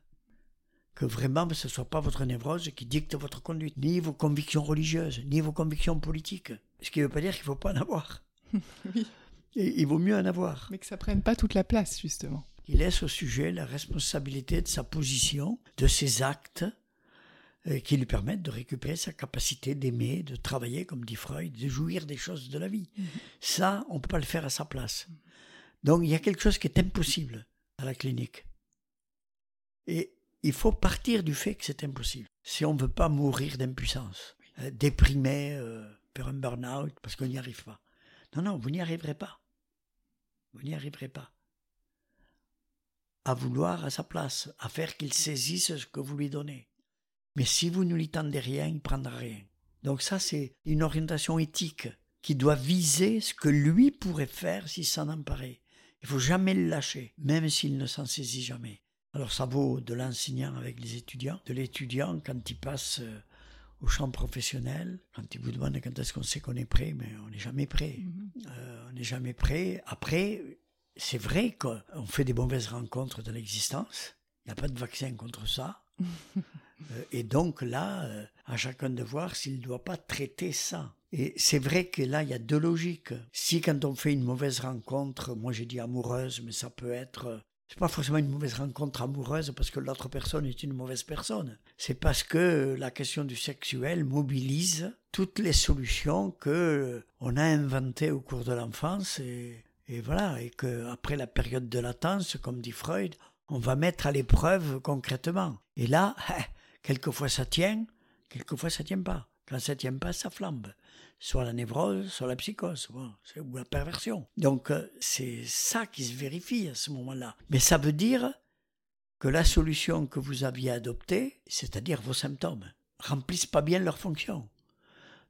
Que vraiment ce ne soit pas votre névrose qui dicte votre conduite, ni vos convictions religieuses, ni vos convictions politiques. Ce qui ne veut pas dire qu'il ne faut pas en avoir. Oui, Et il vaut mieux en avoir. mais que ça prenne pas toute la place, justement. Il laisse au sujet la responsabilité de sa position, de ses actes, euh, qui lui permettent de récupérer sa capacité d'aimer, de travailler, comme dit Freud, de jouir des choses de la vie. Ça, on ne peut pas le faire à sa place. Donc il y a quelque chose qui est impossible à la clinique. Et il faut partir du fait que c'est impossible. Si on ne veut pas mourir d'impuissance, euh, déprimé, euh, faire un burn-out, parce qu'on n'y arrive pas. Non, non, vous n'y arriverez pas. Vous n'y arriverez pas à vouloir à sa place, à faire qu'il saisisse ce que vous lui donnez. Mais si vous ne lui tendez rien, il prendra rien. Donc ça, c'est une orientation éthique qui doit viser ce que lui pourrait faire s'il s'en emparait. Il faut jamais le lâcher, même s'il ne s'en saisit jamais. Alors ça vaut de l'enseignant avec les étudiants, de l'étudiant quand il passe euh, au champ professionnel, quand il vous demande quand est-ce qu'on sait qu'on est prêt, mais on n'est jamais prêt. Mhm. Euh, on n'est jamais prêt. Après, c'est vrai qu'on fait des mauvaises rencontres de l'existence. Il n'y a pas de vaccin contre ça. Euh, et donc là, euh, à chacun de voir s'il ne doit pas traiter ça. Et c'est vrai que là, il y a deux logiques. Si quand on fait une mauvaise rencontre, moi j'ai dit amoureuse, mais ça peut être... Euh, c'est pas forcément une mauvaise rencontre amoureuse parce que l'autre personne est une mauvaise personne. C'est parce que la question du sexuel mobilise toutes les solutions que on a inventées au cours de l'enfance et, et voilà et que après la période de latence, comme dit Freud, on va mettre à l'épreuve concrètement. Et là, quelquefois ça tient, quelquefois ça tient pas. Quand ça tient pas, ça flambe. Soit la névrose, soit la psychose, ou la perversion. Donc euh, c'est ça qui se vérifie à ce moment-là. Mais ça veut dire que la solution que vous aviez adoptée, c'est-à-dire vos symptômes, remplissent pas bien leur fonction.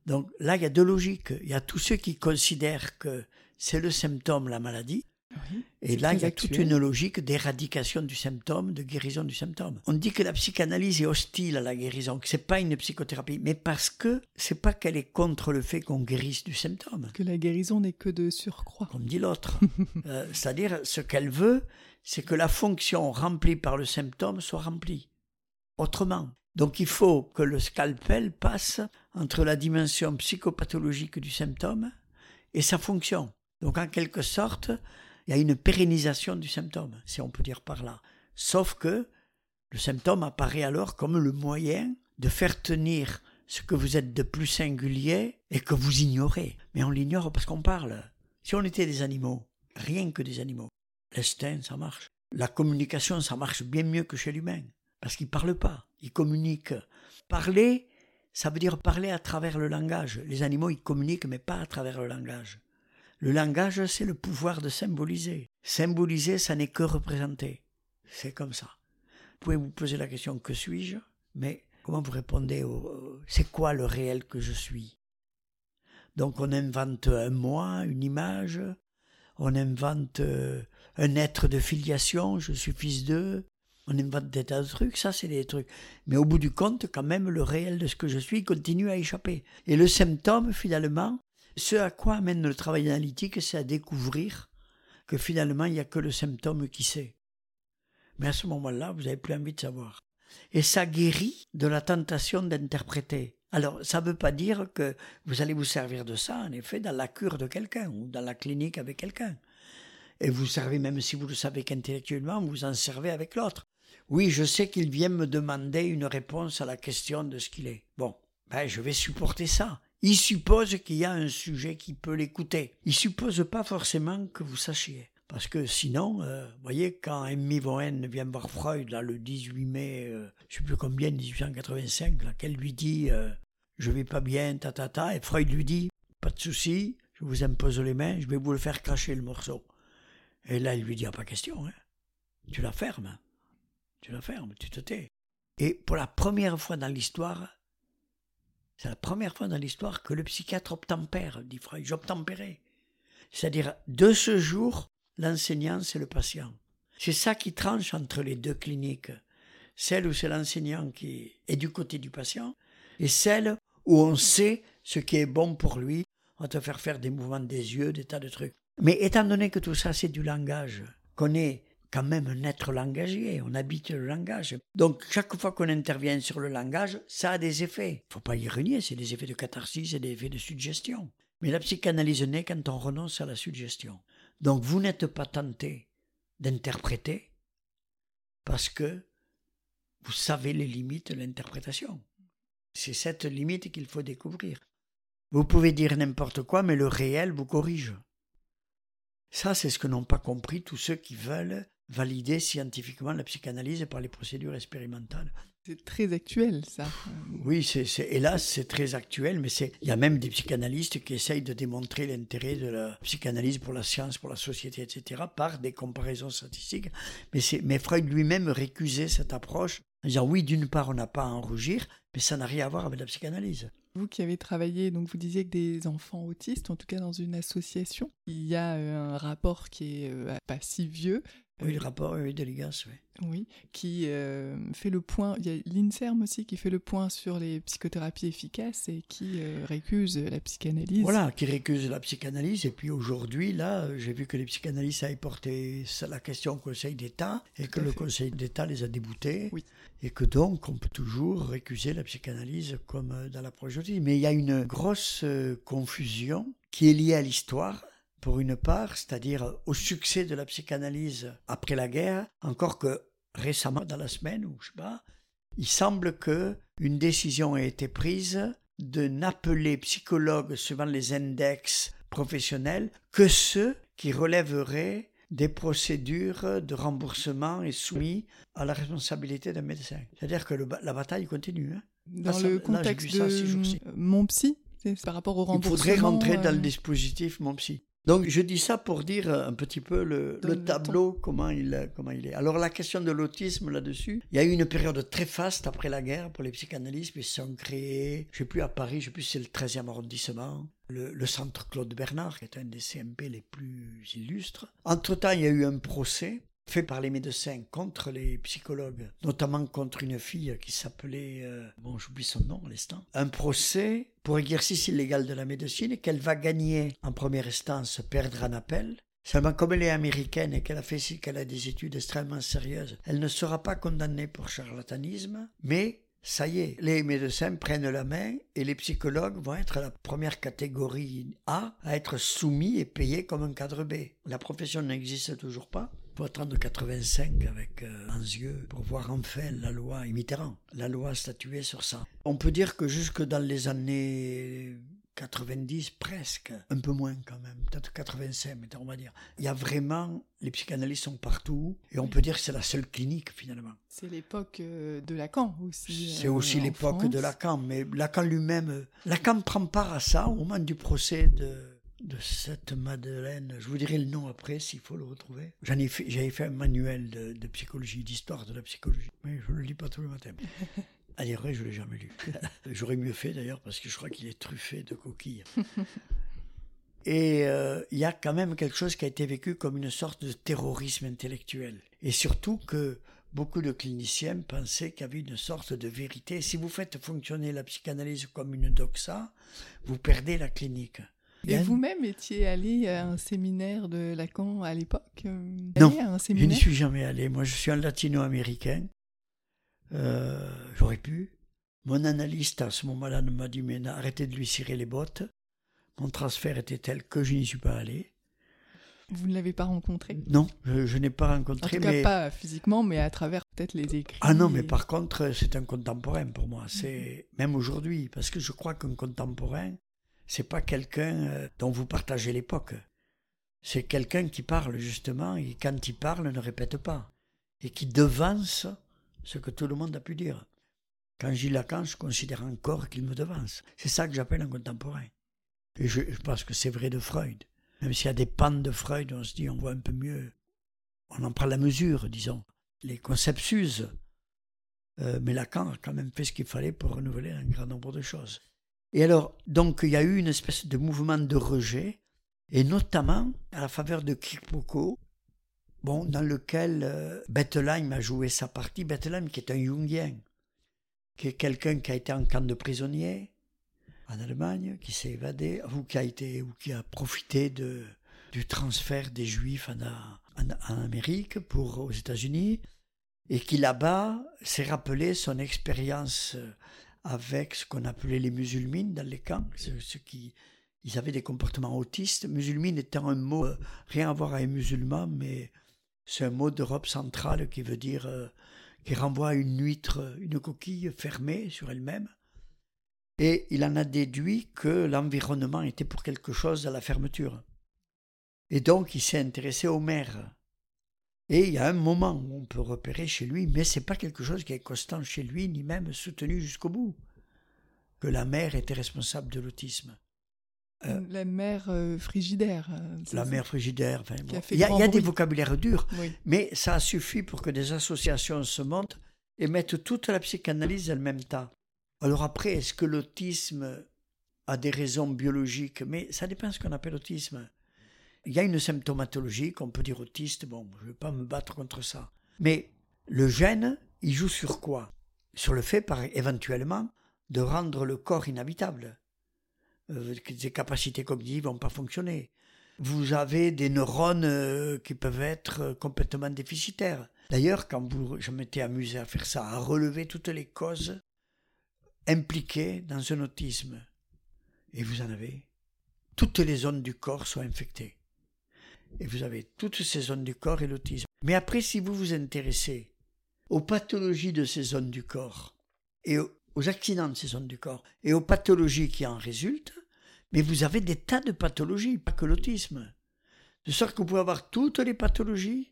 Donc là, il y a deux logiques. Il y a tous ceux qui considèrent que c'est le symptôme, la maladie, et là, il y a toute une logique d'éradication du symptôme, de guérison du symptôme. On dit que la psychanalyse est hostile à la guérison, que c'est pas une psychothérapie, mais parce que c'est pas qu'elle est contre le fait qu'on guérisse du symptôme. Que la guérison n'est que de surcroît. Comme dit l'autre. Euh, c'est-à-dire, ce qu'elle veut, c'est que la fonction remplie par le symptôme soit remplie. Autrement. Donc il faut que le scalpel passe entre la dimension psychopathologique du symptôme et sa fonction. Donc en quelque sorte, il y a une pérennisation du symptôme, si on peut dire par là. Sauf que le symptôme apparaît alors comme le moyen de faire tenir ce que vous êtes de plus singulier et que vous ignorez. Mais on l'ignore parce qu'on parle. Si on était des animaux, rien que des animaux, l'instinct, ça marche. La communication, ça marche bien mieux que chez l'humain. Parce qu'il ne parle pas, il communique. Parler, ça veut dire parler à travers le langage. Les animaux, ils communiquent, mais pas à travers le langage. Le langage, c'est le pouvoir de symboliser. Symboliser, ça n'est que représenter. C'est comme ça. Vous pouvez vous poser la question que suis-je? Mais comment vous répondez au c'est quoi le réel que je suis? Donc on invente un moi, une image, on invente euh, un être de filiation, je suis fils d'eux, on invente des tas de trucs, ça c'est des trucs. Mais au bout du compte, quand même, le réel de ce que je suis continue à échapper. Et le symptôme, finalement, ce à quoi amène le travail analytique, c'est à découvrir que finalement, il n'y a que le symptôme qui sait. Mais à ce moment-là, vous n'avez plus envie de savoir. Et ça guérit de la tentation d'interpréter. Alors, ça ne veut pas dire que vous allez vous servir de ça, en effet, dans la cure de quelqu'un ou dans la clinique avec quelqu'un. Et vous servez, même si vous le savez qu'intellectuellement, vous en servez avec l'autre. Oui, je sais qu'il vient me demander une réponse à la question de ce qu'il est. Bon, ben, je vais supporter ça il suppose qu'il y a un sujet qui peut l'écouter. Il suppose pas forcément que vous sachiez. Parce que sinon, euh, vous voyez, quand Amy Vohen vient voir Freud, là, le 18 mai, je euh, je sais plus combien, 1885, là, qu'elle lui dit euh, Je vais pas bien, ta, ta, ta », et Freud lui dit Pas de souci, je vous impose les mains, je vais vous le faire cracher le morceau. Et là, il lui dit ah, Pas question, hein. tu la fermes. Tu la fermes, tu te tais. Et pour la première fois dans l'histoire, c'est la première fois dans l'histoire que le psychiatre obtempère, dit Freud. J'obtempérais. C'est-à-dire, de ce jour, l'enseignant, c'est le patient. C'est ça qui tranche entre les deux cliniques. Celle où c'est l'enseignant qui est du côté du patient et celle où on sait ce qui est bon pour lui. On te faire faire des mouvements des yeux, des tas de trucs. Mais étant donné que tout ça, c'est du langage, qu'on est quand même un être langagier, on habite le langage. Donc chaque fois qu'on intervient sur le langage, ça a des effets. Il faut pas y renier, c'est des effets de catharsis et des effets de suggestion. Mais la psychanalyse naît quand on renonce à la suggestion. Donc vous n'êtes pas tenté d'interpréter parce que vous savez les limites de l'interprétation. C'est cette limite qu'il faut découvrir. Vous pouvez dire n'importe quoi, mais le réel vous corrige. Ça, c'est ce que n'ont pas compris tous ceux qui veulent valider scientifiquement la psychanalyse par les procédures expérimentales. C'est très actuel, ça. Oui, c'est, hélas, c'est très actuel, mais il y a même des psychanalystes qui essayent de démontrer l'intérêt de la psychanalyse pour la science, pour la société, etc., par des comparaisons statistiques. Mais, mais Freud lui-même récusait cette approche, en disant oui, d'une part, on n'a pas à en rougir, mais ça n'a rien à voir avec la psychanalyse. Vous qui avez travaillé, donc vous disiez que des enfants autistes, en tout cas dans une association, il y a euh, un rapport qui est euh, pas si vieux Oui, le rapport oui, de Ligas, oui. Oui, qui euh, fait le point, il y a l'INSERM aussi qui fait le point sur les psychothérapies efficaces et qui euh, récuse la psychanalyse. Voilà, qui récuse la psychanalyse. Et puis aujourd'hui, là, j'ai vu que les psychanalystes avaient porté la question au Conseil d'État et que le Conseil d'État les a déboutés. Oui. Et que donc, on peut toujours récuser la psychanalyse comme euh, dans la projetie. Mais il y a une grosse confusion qui est liée à l'histoire pour une part, c'est-à-dire au succès de la psychanalyse après la guerre, encore que récemment, dans la semaine, ou je sais pas, il semble que une décision a été prise de n'appeler psychologues suivant les index professionnels que ceux qui relèveraient des procédures de remboursement et soumis à la responsabilité d'un médecin. C'est-à-dire que la bataille continue. Hein. Dans le contexte de mon psy, par rapport au remboursement. Il faudrait rentrer dans le euh, dispositif mon psy. Donc je dis ça pour dire un petit peu le, tableau, comment il, comment il est. Alors la question de l'autisme là-dessus, il y a eu une période très faste après la guerre pour les psychanalystes, ils sont créés, je ne sais plus à Paris, je ne sais plus si c'est le 13e arrondissement, le, le, centre Claude Bernard, qui est un des CMP les plus illustres. Entre-temps, il y a eu un procès fait par les médecins contre les psychologues, notamment contre une fille qui s'appelait, euh, bon j'oublie son nom à l'instant, un procès pour exercice illégal de la médecine et qu'elle va gagner en première instance, perdre en appel. Seulement comme elle est américaine et qu'elle a fait qu'elle a des études extrêmement sérieuses, elle ne sera pas condamnée pour charlatanisme, mais ça y est, les médecins prennent la main et les psychologues vont être la première catégorie A à être soumis et payés comme un cadre B. La profession n'existe toujours pas faut attendre 85 avec euh, yeux pour voir enfin la loi et Mitterrand. La loi statuée sur ça. On peut dire que jusque dans les années 90 presque, un peu moins quand même, peut-être 85, on va dire. Il y a vraiment, les psychanalystes sont partout, et on peut dire que c'est la seule clinique finalement. C'est l'époque euh, de Lacan aussi. C'est aussi euh, l'époque de Lacan, mais Lacan lui-même, Lacan prend part à ça au moment du procès de de cette Madeleine. Je vous dirai le nom après s'il faut le retrouver. J'en ai fait, j'avais fait un manuel de, psychologie, d'histoire de la psychologie, mais je ne le lis pas tous les matins. À dire vrai, je ne l'ai jamais lu. J'aurais mieux fait d'ailleurs parce que je crois qu'il est truffé de coquilles. Et euh, il y a quand même quelque chose qui a été vécu comme une sorte de terrorisme intellectuel. Et surtout que beaucoup de cliniciens pensaient qu'il y avait une sorte de vérité. Si vous faites fonctionner la psychanalyse comme une doxa, vous perdez la clinique. Et vous-même étiez allé à un séminaire de Lacan à l'époque euh, Non, je n'y suis jamais allé. Moi, je suis un latino-américain. Euh, j'aurais pu. Mon analyste à ce moment-là m'a dit mais arrêtez de lui cirer les bottes. Mon transfert était tel que je n'y suis pas allé. Vous ne l'avez pas rencontré? Non, je, n'ai pas rencontré. En tout cas, pas physiquement, mais à travers peut-être les écrits. Ah non, mais par contre, c'est un contemporain pour moi. C'est même aujourd'hui, parce que je crois qu'un contemporain, c'est pas quelqu'un euh, dont vous partagez l'époque. C'est quelqu'un qui parle justement et quand il parle ne répète pas et qui devance ce que tout le monde a pu dire. Quand j'y Lacan, je considère encore qu'il me devance. C'est ça que j'appelle un contemporain. Et je, pense que c'est vrai de Freud. Même s'il y a des pannes de Freud, on se dit on voit un peu mieux. On en prend la mesure, disons. Les concepts s'usent. Euh, mais Lacan a quand même fait ce qu'il fallait pour renouveler un grand nombre de choses. Et alors, donc, il y a eu une espèce de mouvement de rejet, et notamment à la faveur de Kirpoko, bon, dans lequel euh, Bettelheim a joué sa partie. Bettelheim, qui est un Jungien, qui est quelqu'un qui a été en camp de prisonnier en Allemagne, qui s'est évadé, ou qui a été, ou qui a profité du transfert des Juifs en, en Amérique pour aux États-Unis, et qui là-bas s'est rappelé son expérience avec ce qu'on appelait les musulmines dans les camps, ceux qui ils avaient des comportements autistes. Musulmine étant un mot euh, rien à voir avec musulman, mais c'est un mot d'Europe centrale qui veut dire euh, qui renvoie à une huître, une coquille fermée sur elle-même. Et il en a déduit que l'environnement était pour quelque chose à la fermeture. Et donc il s'est intéressé aux mères. Et il y a un moment où on peut repérer chez lui, mais c'est pas quelque chose qui est constant chez lui, ni même soutenu jusqu'au bout, que la mère était responsable de l'autisme. Euh, la mère euh, frigidaire. Euh, la mère frigidaire. il y a, des vocabulaires durs, mais ça a suffi pour que des associations se montent et mettent toute la psychanalyse en même temps. Alors après, est-ce que l'autisme a des raisons biologiques? Mais ça dépend de ce qu'on appelle autisme. Il y a une symptomatologie qu'on peut dire autiste, bon, je ne vais pas me battre contre ça. Mais le gène, il joue sur quoi? Sur le fait, par, éventuellement, de rendre le corps inhabitable. Euh, des capacités cognitives vont pas fonctionner. Vous avez des neurones euh, qui peuvent être euh, complètement déficitaires. D'ailleurs, quand vous, je m'étais amusé à faire ça, à relever toutes les causes impliquées dans un autisme, et vous en avez, toutes les zones du corps sont infectées. Et vous avez toutes ces zones du corps et l'autisme. Mais après, si vous vous intéressez aux pathologies de ces zones du corps et aux accidents de ces zones du corps et aux pathologies qui en résultent, mais vous avez des tas de pathologies, pas que l'autisme. De sorte que vous pouvez avoir toutes les pathologies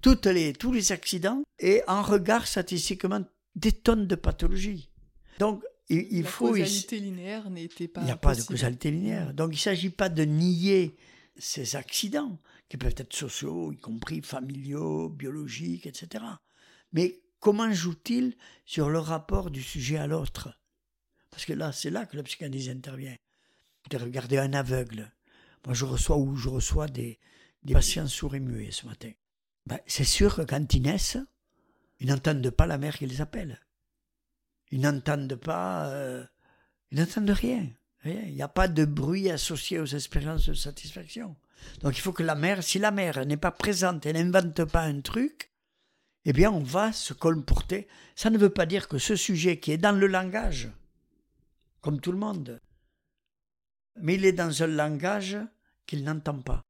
toutes les, tous les accidents et en regard statistiquement des tonnes de pathologies. Donc, il, il La faut. causalité linéaire n'était pas. Il n'y a pas de causalité linéaire. Donc, il ne s'agit pas de nier ces accidents, qui peuvent être sociaux, y compris familiaux, biologiques, etc. Mais comment joue-t-il sur le rapport du sujet à l'autre? Parce que là, c'est là que la psychanalyse intervient. De regarder un aveugle. Moi, je reçois ou je reçois des, des patients sourds et muets ce matin. Ben, c'est sûr que quand ils naissent, ils n'entendent pas la mère qui les appelle. Ils n'entendent pas. euh, ils n'entendent rien. Il n'y a pas de bruit associé aux expériences de satisfaction. Donc il faut que la mère, si la mère n'est pas présente, elle n'invente pas un truc, eh bien on va se colporter. Ça ne veut pas dire que ce sujet qui est dans le langage, comme tout le monde, mais il est dans un langage qu'il n'entend pas.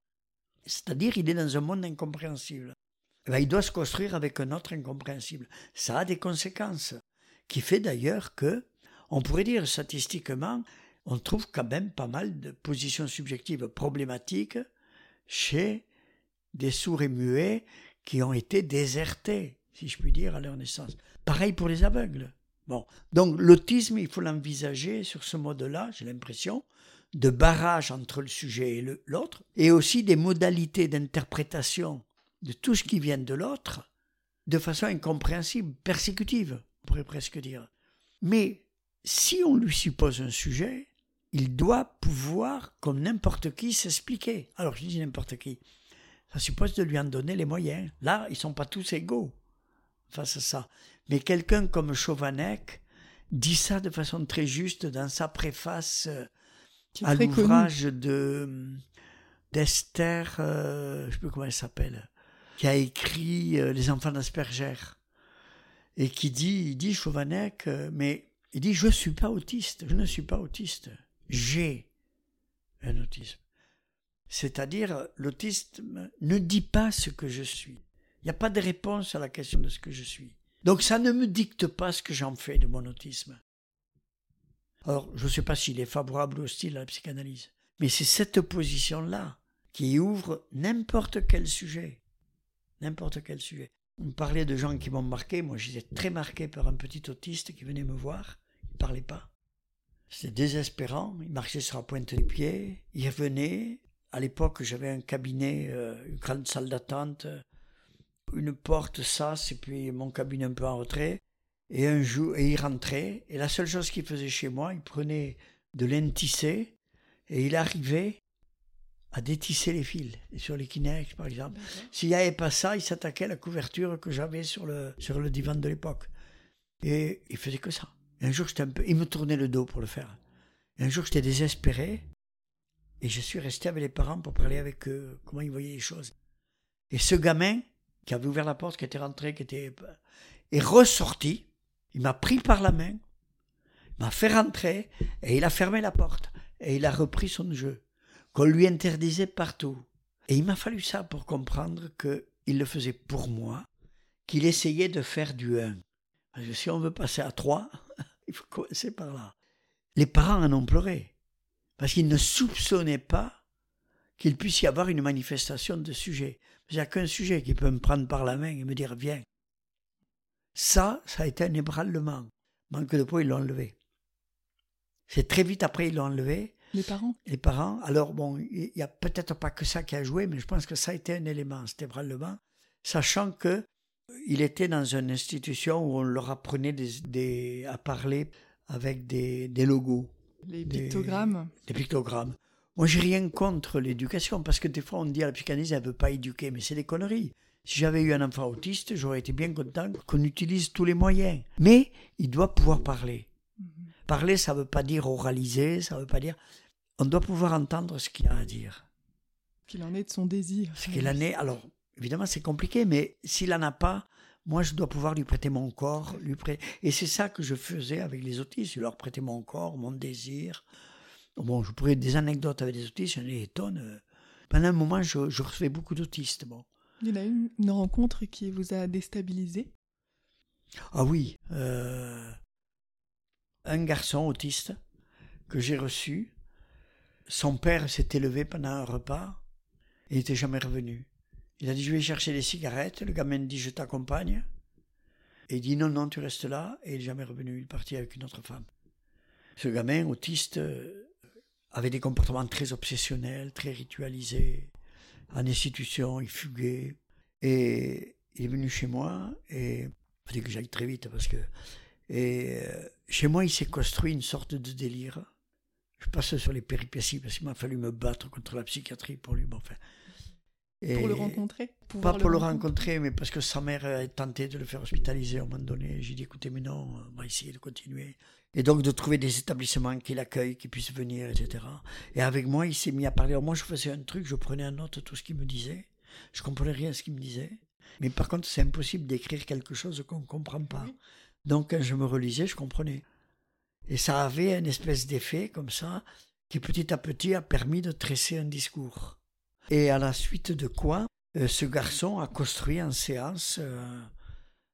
C'est-à-dire il est dans un monde incompréhensible. Eh il doit se construire avec un autre incompréhensible. Ça a des conséquences, qui fait d'ailleurs que, on pourrait dire statistiquement, on trouve quand même pas mal de positions subjectives problématiques chez des sourds et muets qui ont été désertés, si je puis dire, à leur naissance. Pareil pour les aveugles. Bon, donc l'autisme, il faut l'envisager sur ce mode-là, j'ai l'impression, de barrage entre le sujet et l'autre, et aussi des modalités d'interprétation de tout ce qui vient de l'autre, de façon incompréhensible, persécutive, on pourrait presque dire. Mais si on lui suppose un sujet, il doit pouvoir, comme n'importe qui, s'expliquer. Alors je dis n'importe qui. Ça suppose de lui en donner les moyens. Là, ils sont pas tous égaux face à ça. Mais quelqu'un comme Chauvanec dit ça de façon très juste dans sa préface euh, à l'ouvrage de d'Esther, euh, je ne sais plus comment elle s'appelle, qui a écrit euh, Les enfants d'Asperger et qui dit, il dit Chauvanec, euh, mais il dit je suis pas autiste, je ne suis pas autiste, j'ai un autisme. C'est-à-dire l'autisme ne dit pas ce que je suis. Il n'y a pas de réponse à la question de ce que je suis. Donc ça ne me dicte pas ce que j'en fais de mon autisme. Alors, je ne sais pas s'il est favorable ou hostile à la psychanalyse, mais c'est cette position-là qui ouvre n'importe quel sujet. N'importe quel sujet. On parlait de gens qui m'ont marqué. Moi, j'étais très marqué par un petit autiste qui venait me voir. Il ne parlait pas. C'était désespérant. Il marchait sur la pointe des pieds. Il revenait. À l'époque, j'avais un cabinet, euh, une grande salle d'attente, une porte, ça, et puis mon cabinet un peu en retrait. Et un jour, et il rentrait, et la seule chose qu'il faisait chez moi, il prenait de laine tissée, et il arrivait à détisser les fils, sur les Kinex par exemple. S'il n'y avait pas ça, il s'attaquait à la couverture que j'avais sur le, sur le divan de l'époque. Et il faisait que ça. Un jour, un peu, il me tournait le dos pour le faire. Un jour, j'étais désespéré, et je suis resté avec les parents pour parler avec eux, comment ils voyaient les choses. Et ce gamin, qui avait ouvert la porte, qui était rentré, qui était, est ressorti, il m'a pris par la main, m'a fait rentrer, et il a fermé la porte, et il a repris son jeu, qu'on lui interdisait partout. Et il m'a fallu ça pour comprendre qu'il le faisait pour moi, qu'il essayait de faire du 1. Parce que si on veut passer à 3, il faut commencer par là. Les parents en ont pleuré, parce qu'ils ne soupçonnaient pas qu'il puisse y avoir une manifestation de sujet. Il n'y a qu'un sujet qui peut me prendre par la main et me dire viens. Ça, ça a été un ébranlement. Manque de peau, ils l'ont enlevé. C'est très vite après, ils l'ont enlevé. Les parents? Les parents, alors bon, il n'y a peut-être pas que ça qui a joué, mais je pense que ça a été un élément, cet ébranlement, sachant que il était dans une institution où on leur apprenait des, des- à parler avec des, des logos, Les Des- pictogrammes des pictogrammes. Moi, j'ai rien contre l'éducation, parce que des fois, on dit à la psychanalyse, elle ne veut pas éduquer, mais c'est des conneries. Si j'avais eu un enfant autiste, j'aurais été bien content qu'on utilise tous les moyens. Mais il doit pouvoir parler. Mhm. Parler, ça ne veut pas dire oraliser, ça ne veut pas dire... On doit pouvoir entendre ce qu'il a à dire. Qu'il en est de son désir. Ce qu'il en est... Alors, évidemment, c'est compliqué, mais s'il n'en a pas, moi, je dois pouvoir lui prêter mon corps. Lui prêter... Et c'est ça que je faisais avec les autistes. Je leur prêtais mon corps, mon désir. Bon, je pourrais des anecdotes avec des autistes, j'en ai des tonnes. Pendant un moment, je, recevais beaucoup d'autistes. Bon. Il y en a une, une rencontre qui vous a déstabilisé? Ah oui. Euh, un garçon autiste que j'ai reçu. Son père s'était levé pendant un repas et n'était jamais revenu. Il a dit Je vais chercher des cigarettes. Le gamin dit Je t'accompagne. Et il dit Non, non, tu restes là. Et il n'est jamais revenu. Il est parti avec une autre femme. Ce gamin autiste euh, avait des comportements très obsessionnels, très ritualisés. En institution, il fuguait. Et il est venu chez moi et il fallait que j'aille très vite parce que. Euh, chez moi, il s'est construit une sorte de délire. Je passe sur les péripéties parce qu'il m'a fallu me battre contre la psychiatrie pour lui. enfin, pour le rencontrer Pas pour le, rencontrer, mais parce que sa mère a tenté de le faire hospitaliser à un moment donné. J'ai dit écoutez, mais non, on va essayer de continuer. Et donc de trouver des établissements qui l'accueillent, qui puissent venir, etc. Et avec moi, il s'est mis à parler. Alors moi, je faisais un truc, je prenais en note tout ce qu'il me disait. Je comprenais rien à ce qu'il me disait. Mais par contre, c'est impossible d'écrire quelque chose qu'on ne comprend pas. Donc quand je me relisais, je comprenais. Et ça avait un espèce d'effet comme ça, qui petit à petit a permis de tresser un discours. Et à la suite de quoi, euh, ce garçon a construit en séance. Euh,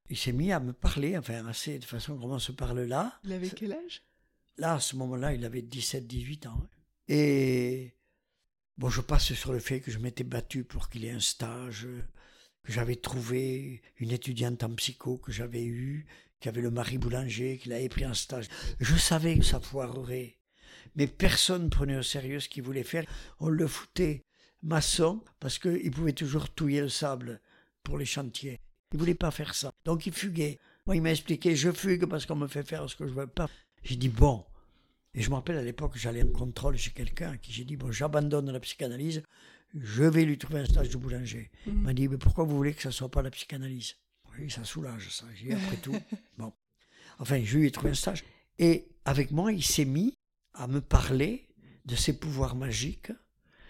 il s'est mis à me parler, enfin, assez de façon comment on se parle là. Il avait quel âge? Là, à ce moment-là, il avait 17-18 ans. Et bon, je passe sur le fait que je m'étais battu pour qu'il ait un stage, que j'avais trouvé une étudiante en psycho que j'avais eue, qui avait le mari boulanger, qu'il avait pris en stage. Je savais que ça foirerait, mais personne ne prenait au sérieux ce qu'il voulait faire. On le foutait maçon parce qu'il pouvait toujours touiller le sable pour les chantiers. Il voulait pas faire ça. Donc il fuguait. Moi, il m'a expliqué, je fugue parce qu'on me fait faire ce que je veux pas. J'ai dit, bon. Et je me rappelle à l'époque, j'allais en contrôle chez quelqu'un à qui j'ai dit, bon, j'abandonne la psychanalyse, je vais lui trouver un stage de boulanger. Il m'a dit, mais pourquoi vous voulez que ça soit pas la psychanalyse? Oui, ça soulage, ça. J'ai après tout. Bon. Enfin, je lui ai trouvé un stage. Et avec moi, il s'est mis à me parler de ses pouvoirs magiques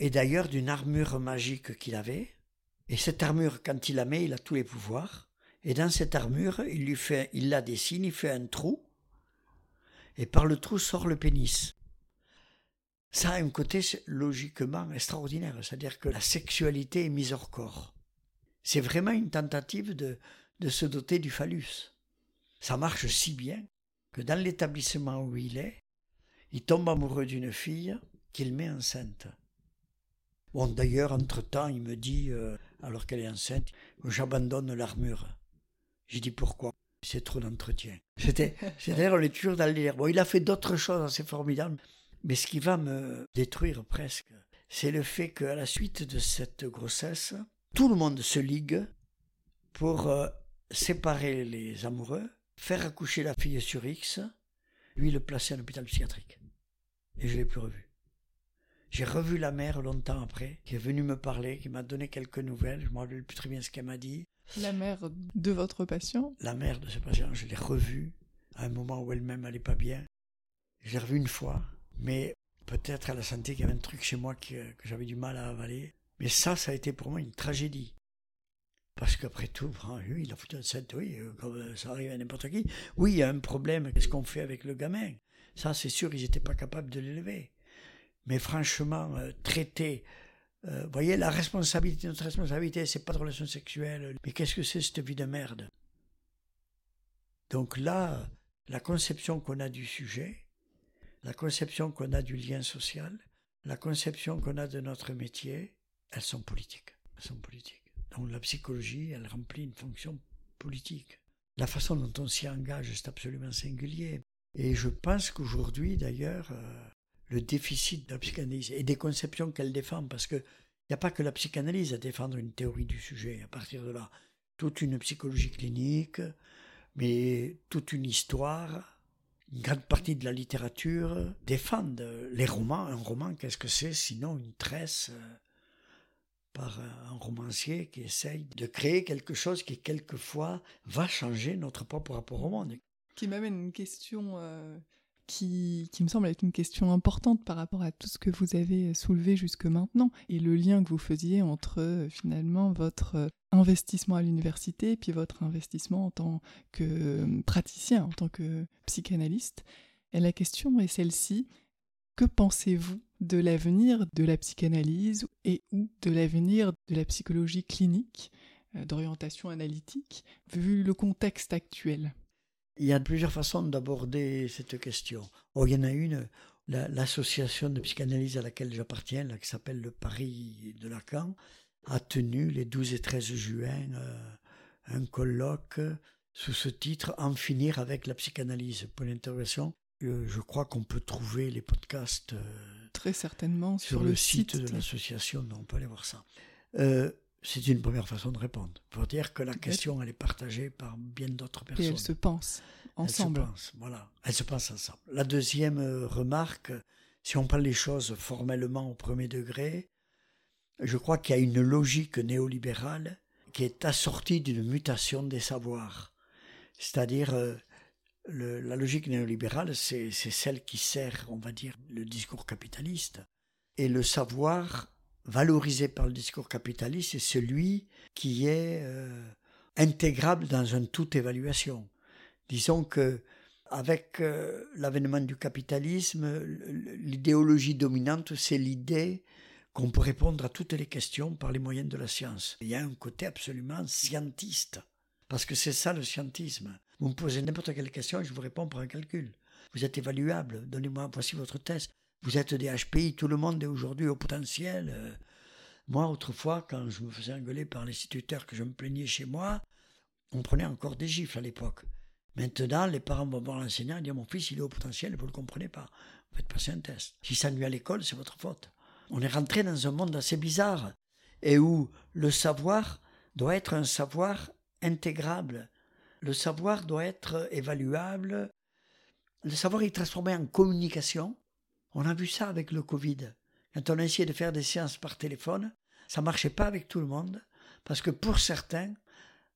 et d'ailleurs d'une armure magique qu'il avait. Et cette armure, quand il la met, il a tous les pouvoirs. Et dans cette armure, il lui fait, il la dessine, il fait un trou, et par le trou sort le pénis. Ça a un côté logiquement extraordinaire, c'est-à-dire que la sexualité est mise hors corps. C'est vraiment une tentative de, de se doter du phallus. Ça marche si bien que dans l'établissement où il est, il tombe amoureux d'une fille qu'il met enceinte. Bon, d'ailleurs, entre-temps, il me dit, euh, alors qu'elle est enceinte, j'abandonne l'armure. J'ai dit pourquoi? C'est trop d'entretien. C'était, c'est-à-dire, on est toujours dans le Bon, il a fait d'autres choses assez formidables, mais ce qui va me détruire presque, c'est le fait qu'à la suite de cette grossesse, tout le monde se ligue pour euh, séparer les amoureux, faire accoucher la fille sur X, lui le placer en hôpital psychiatrique. Et je ne l'ai plus revu. J'ai revu la mère longtemps après, qui est venue me parler, qui m'a donné quelques nouvelles. Je ne me rappelle plus très bien ce qu'elle m'a dit. La mère de votre patient? La mère de ce patient, je l'ai revue à un moment où elle-même n'allait pas bien. Je l'ai revue une fois, mais peut-être elle a senti qu'il y avait un truc chez moi que, que j'avais du mal à avaler. Mais ça, ça a été pour moi une tragédie. Parce qu'après tout, oui, il a foutu un set, oui, euh, comme euh, ça arrive à n'importe qui. Oui, il y a un problème, qu'est-ce qu'on fait avec le gamin? Ça, c'est sûr, ils n'étaient pas capables de l'élever mais franchement, euh, traiter. Euh, vous voyez, la responsabilité, notre responsabilité, c'est pas de relation sexuelle, mais qu'est-ce que c'est cette vie de merde? Donc là, la conception qu'on a du sujet, la conception qu'on a du lien social, la conception qu'on a de notre métier, elles sont politiques. Elles sont politiques. Donc la psychologie, elle remplit une fonction politique. La façon dont on s'y engage, c'est absolument singulier. Et je pense qu'aujourd'hui, d'ailleurs, euh, le déficit de la psychanalyse et des conceptions qu'elle défend, parce qu'il n'y a pas que la psychanalyse à défendre une théorie du sujet. À partir de là, toute une psychologie clinique, mais toute une histoire une grande partie de la littérature défendent les romans. Un roman, qu'est-ce que c'est? Sinon une tresse euh, par un romancier qui essaye de créer quelque chose qui quelquefois va changer notre propre rapport au monde. Qui m'amène une question euh, qui, me semble être une question importante par rapport à tout ce que vous avez soulevé jusque maintenant et le lien que vous faisiez entre euh, finalement votre investissement à l'université et puis votre investissement en tant que euh, praticien, en tant que psychanalyste. Et la question est celle-ci. Que pensez-vous de l'avenir de la psychanalyse et ou de l'avenir de la psychologie clinique, euh, d'orientation analytique, vu le contexte actuel? Il y a plusieurs façons d'aborder cette question. Oh, il y en a une, l'association de psychanalyse à laquelle j'appartiens, qui s'appelle le Paris de Lacan, a tenu les 12 et 13 juin euh, un colloque sous ce titre En finir avec la psychanalyse. Pour l'intervention, euh, je crois qu'on peut trouver les podcasts euh, très certainement sur, le, site, de l'association. On peut aller voir ça. C'est une première façon de répondre. Pour dire que la question, elle est partagée par bien d'autres personnes. Et elle se pense ensemble. Elle se pense, voilà. Elle se pense ensemble. La deuxième remarque, si on parle les choses formellement au premier degré, je crois qu'il y a une logique néolibérale qui est assortie d'une mutation des savoirs. C'est-à-dire, euh, la logique néolibérale, c'est celle qui sert, on va dire, le discours capitaliste. Et le savoir valorisé par le discours capitaliste, c'est celui qui est euh, intégrable dans un tout évaluation. Disons que avec euh, l'avènement du capitalisme, l'idéologie dominante, c'est l'idée qu'on peut répondre à toutes les questions par les moyens de la science. Il y a un côté absolument scientiste, parce que c'est ça le scientisme. Vous me posez n'importe quelle question je vous réponds par un calcul. Vous êtes évaluable, donnez-moi, voici votre test. Vous êtes des HPI, tout le monde est aujourd'hui au potentiel. Euh, moi, autrefois, quand je me faisais engueuler par l'instituteur que je me plaignais chez moi, on prenait encore des gifles à l'époque. Maintenant, les parents vont voir l'enseignant et disent Mon fils, il est au potentiel vous ne le comprenez pas. Vous faites passer un test. Si ça nuit à l'école, c'est votre faute on est rentré dans un monde assez bizarre et où le savoir doit être un savoir intégrable. Le savoir doit être évaluable. Le savoir est transformé en communication. On a vu ça avec le Covid. Quand on a essayé de faire des séances par téléphone, ça marchait pas avec tout le monde parce que pour certains,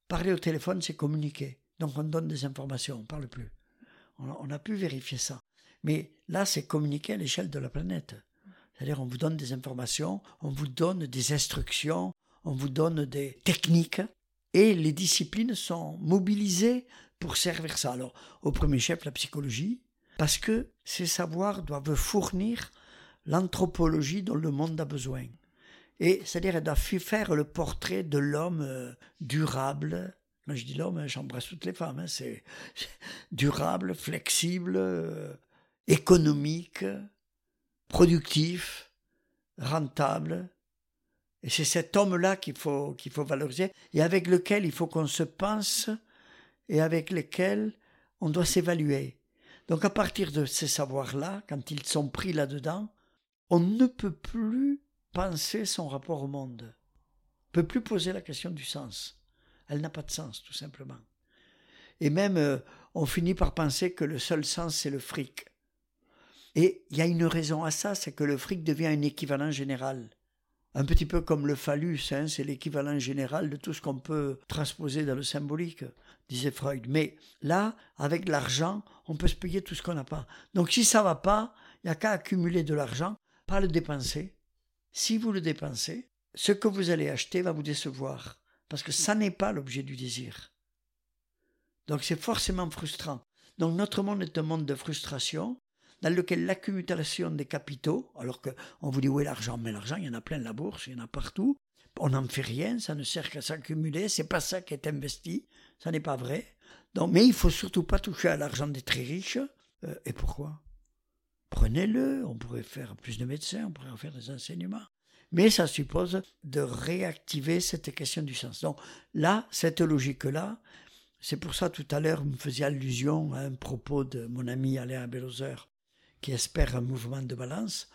parler au téléphone, c'est communiquer. Donc on donne des informations, on parle plus. On a pu vérifier ça. Mais là, c'est communiquer à l'échelle de la planète. C'est-à-dire, on vous donne des informations, on vous donne des instructions, on vous donne des techniques, et les disciplines sont mobilisées pour servir ça. Alors, au premier chef, la psychologie, parce que ces savoirs doivent fournir l'anthropologie dont le monde a besoin. Et c'est-à-dire, elle doit faire le portrait de l'homme euh, durable. Quand je dis l'homme, hein, j'embrasse toutes les femmes. Hein, c'est durable, flexible, euh, économique, productif, rentable. Et c'est cet homme-là qu'il faut, qu'il faut valoriser et avec lequel il faut qu'on se pense et avec lequel on doit s'évaluer. Donc à partir de ces savoirs-là, quand ils sont pris là-dedans, on ne peut plus penser son rapport au monde. On ne peut plus poser la question du sens. Elle n'a pas de sens, tout simplement. Et même, euh, on finit par penser que le seul sens, c'est le fric. Et il y a une raison à ça, c'est que le fric devient un équivalent général. Un petit peu comme le phallus, hein, c'est l'équivalent général de tout ce qu'on peut transposer dans le symbolique, disait Freud. Mais là, avec l'argent, on peut se payer tout ce qu'on n'a pas. Donc si ça va pas, il n'y a qu'à accumuler de l'argent, pas le dépenser. Si vous le dépensez, ce que vous allez acheter va vous décevoir, parce que ça n'est pas l'objet du désir. Donc c'est forcément frustrant. Donc notre monde est un monde de frustration, dans lequel l'accumulation des capitaux, alors qu'on vous dit où est l'argent, mais l'argent, il y en a plein de la bourse, il y en a partout, on n'en fait rien, ça ne sert qu'à s'accumuler, c'est pas ça qui est investi, ça n'est pas vrai. Donc, mais il faut surtout pas toucher à l'argent des très riches. Euh, et pourquoi? Prenez-le, on pourrait faire plus de médecins, on pourrait faire des enseignements. Mais ça suppose de réactiver cette question du sens. Donc là, cette logique-là, c'est pour ça tout à l'heure, vous me faisiez allusion à un propos de mon ami Alain Belozer qui espère un mouvement de balance.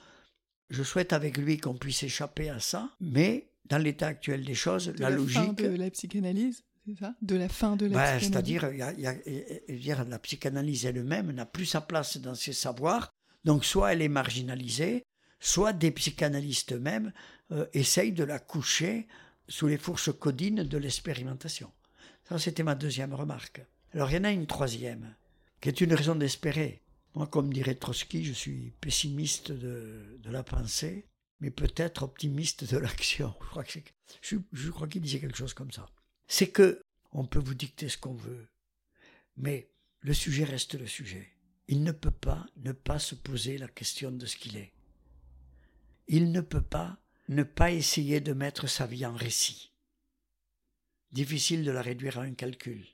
Je souhaite avec lui qu'on puisse échapper à ça, mais dans l'état actuel des choses, la, logique. de la psychanalyse c'est ça? De la fin de la Ben, psychanalyse C'est-à-dire, il y a- il y a- dire, la psychanalyse elle-même n'a plus sa place dans ses savoirs. Donc, soit elle est marginalisée, soit des psychanalystes eux-mêmes euh, essayent de la coucher sous les fourches codines de l'expérimentation. Ça, c'était ma deuxième remarque. Alors, il y en a une troisième, qui est une raison d'espérer. Moi, comme dirait Trotsky, je suis pessimiste de, la pensée, mais peut-être optimiste de l'action. Je crois, qu'il disait quelque chose comme ça. C'est que on peut vous dicter ce qu'on veut, mais le sujet reste le sujet. Il ne peut pas ne pas se poser la question de ce qu'il est. Il ne peut pas ne pas essayer de mettre sa vie en récit. Difficile de la réduire à un calcul.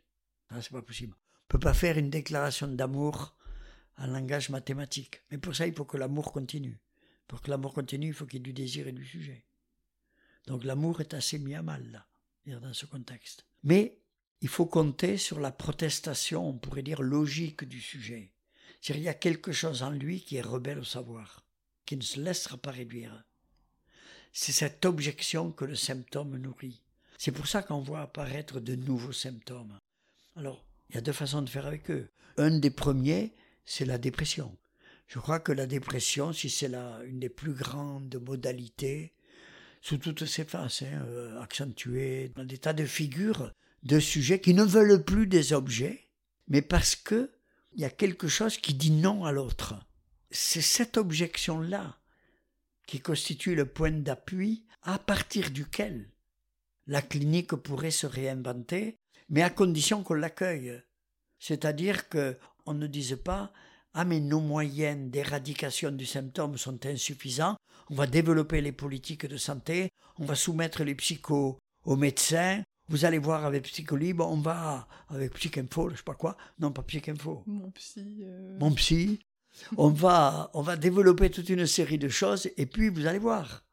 C'est pas possible. On peut pas faire une déclaration d'amour en langage mathématique. Mais pour ça, il faut que l'amour continue. Pour que l'amour continue, il faut qu'il y ait du désir et du sujet. Donc l'amour est assez mis à mal, là, dans ce contexte. Mais il faut compter sur la protestation, on pourrait dire, logique du sujet. C'est-à-dire, il y a quelque chose en lui qui est rebelle au savoir, qui ne se laissera pas réduire. C'est cette objection que le symptôme nourrit. C'est pour ça qu'on voit apparaître de nouveaux symptômes. Alors, il y a deux façons de faire avec eux. Un des premiers, c'est la dépression. Je crois que la dépression, si c'est une des plus grandes modalités, sous toutes ses faces, hein, euh, accentuée, dans des tas de figures, de sujets qui ne veulent plus des objets, mais parce que il y a quelque chose qui dit non à l'autre. C'est cette objection-là qui constitue le point d'appui à partir duquel la clinique pourrait se réinventer, mais à condition qu'on l'accueille. C'est-à-dire que on ne dise pas ah mais nos moyens d'éradication du symptôme sont insuffisants, on va développer les politiques de santé, on va soumettre les psychos aux médecins, vous allez voir avec Psycholibre, on va avec Psychinfo, je sais pas quoi, non pas Psychinfo, Mon psy. euh, mon psy, on va, on va développer toute une série de choses et puis vous allez voir.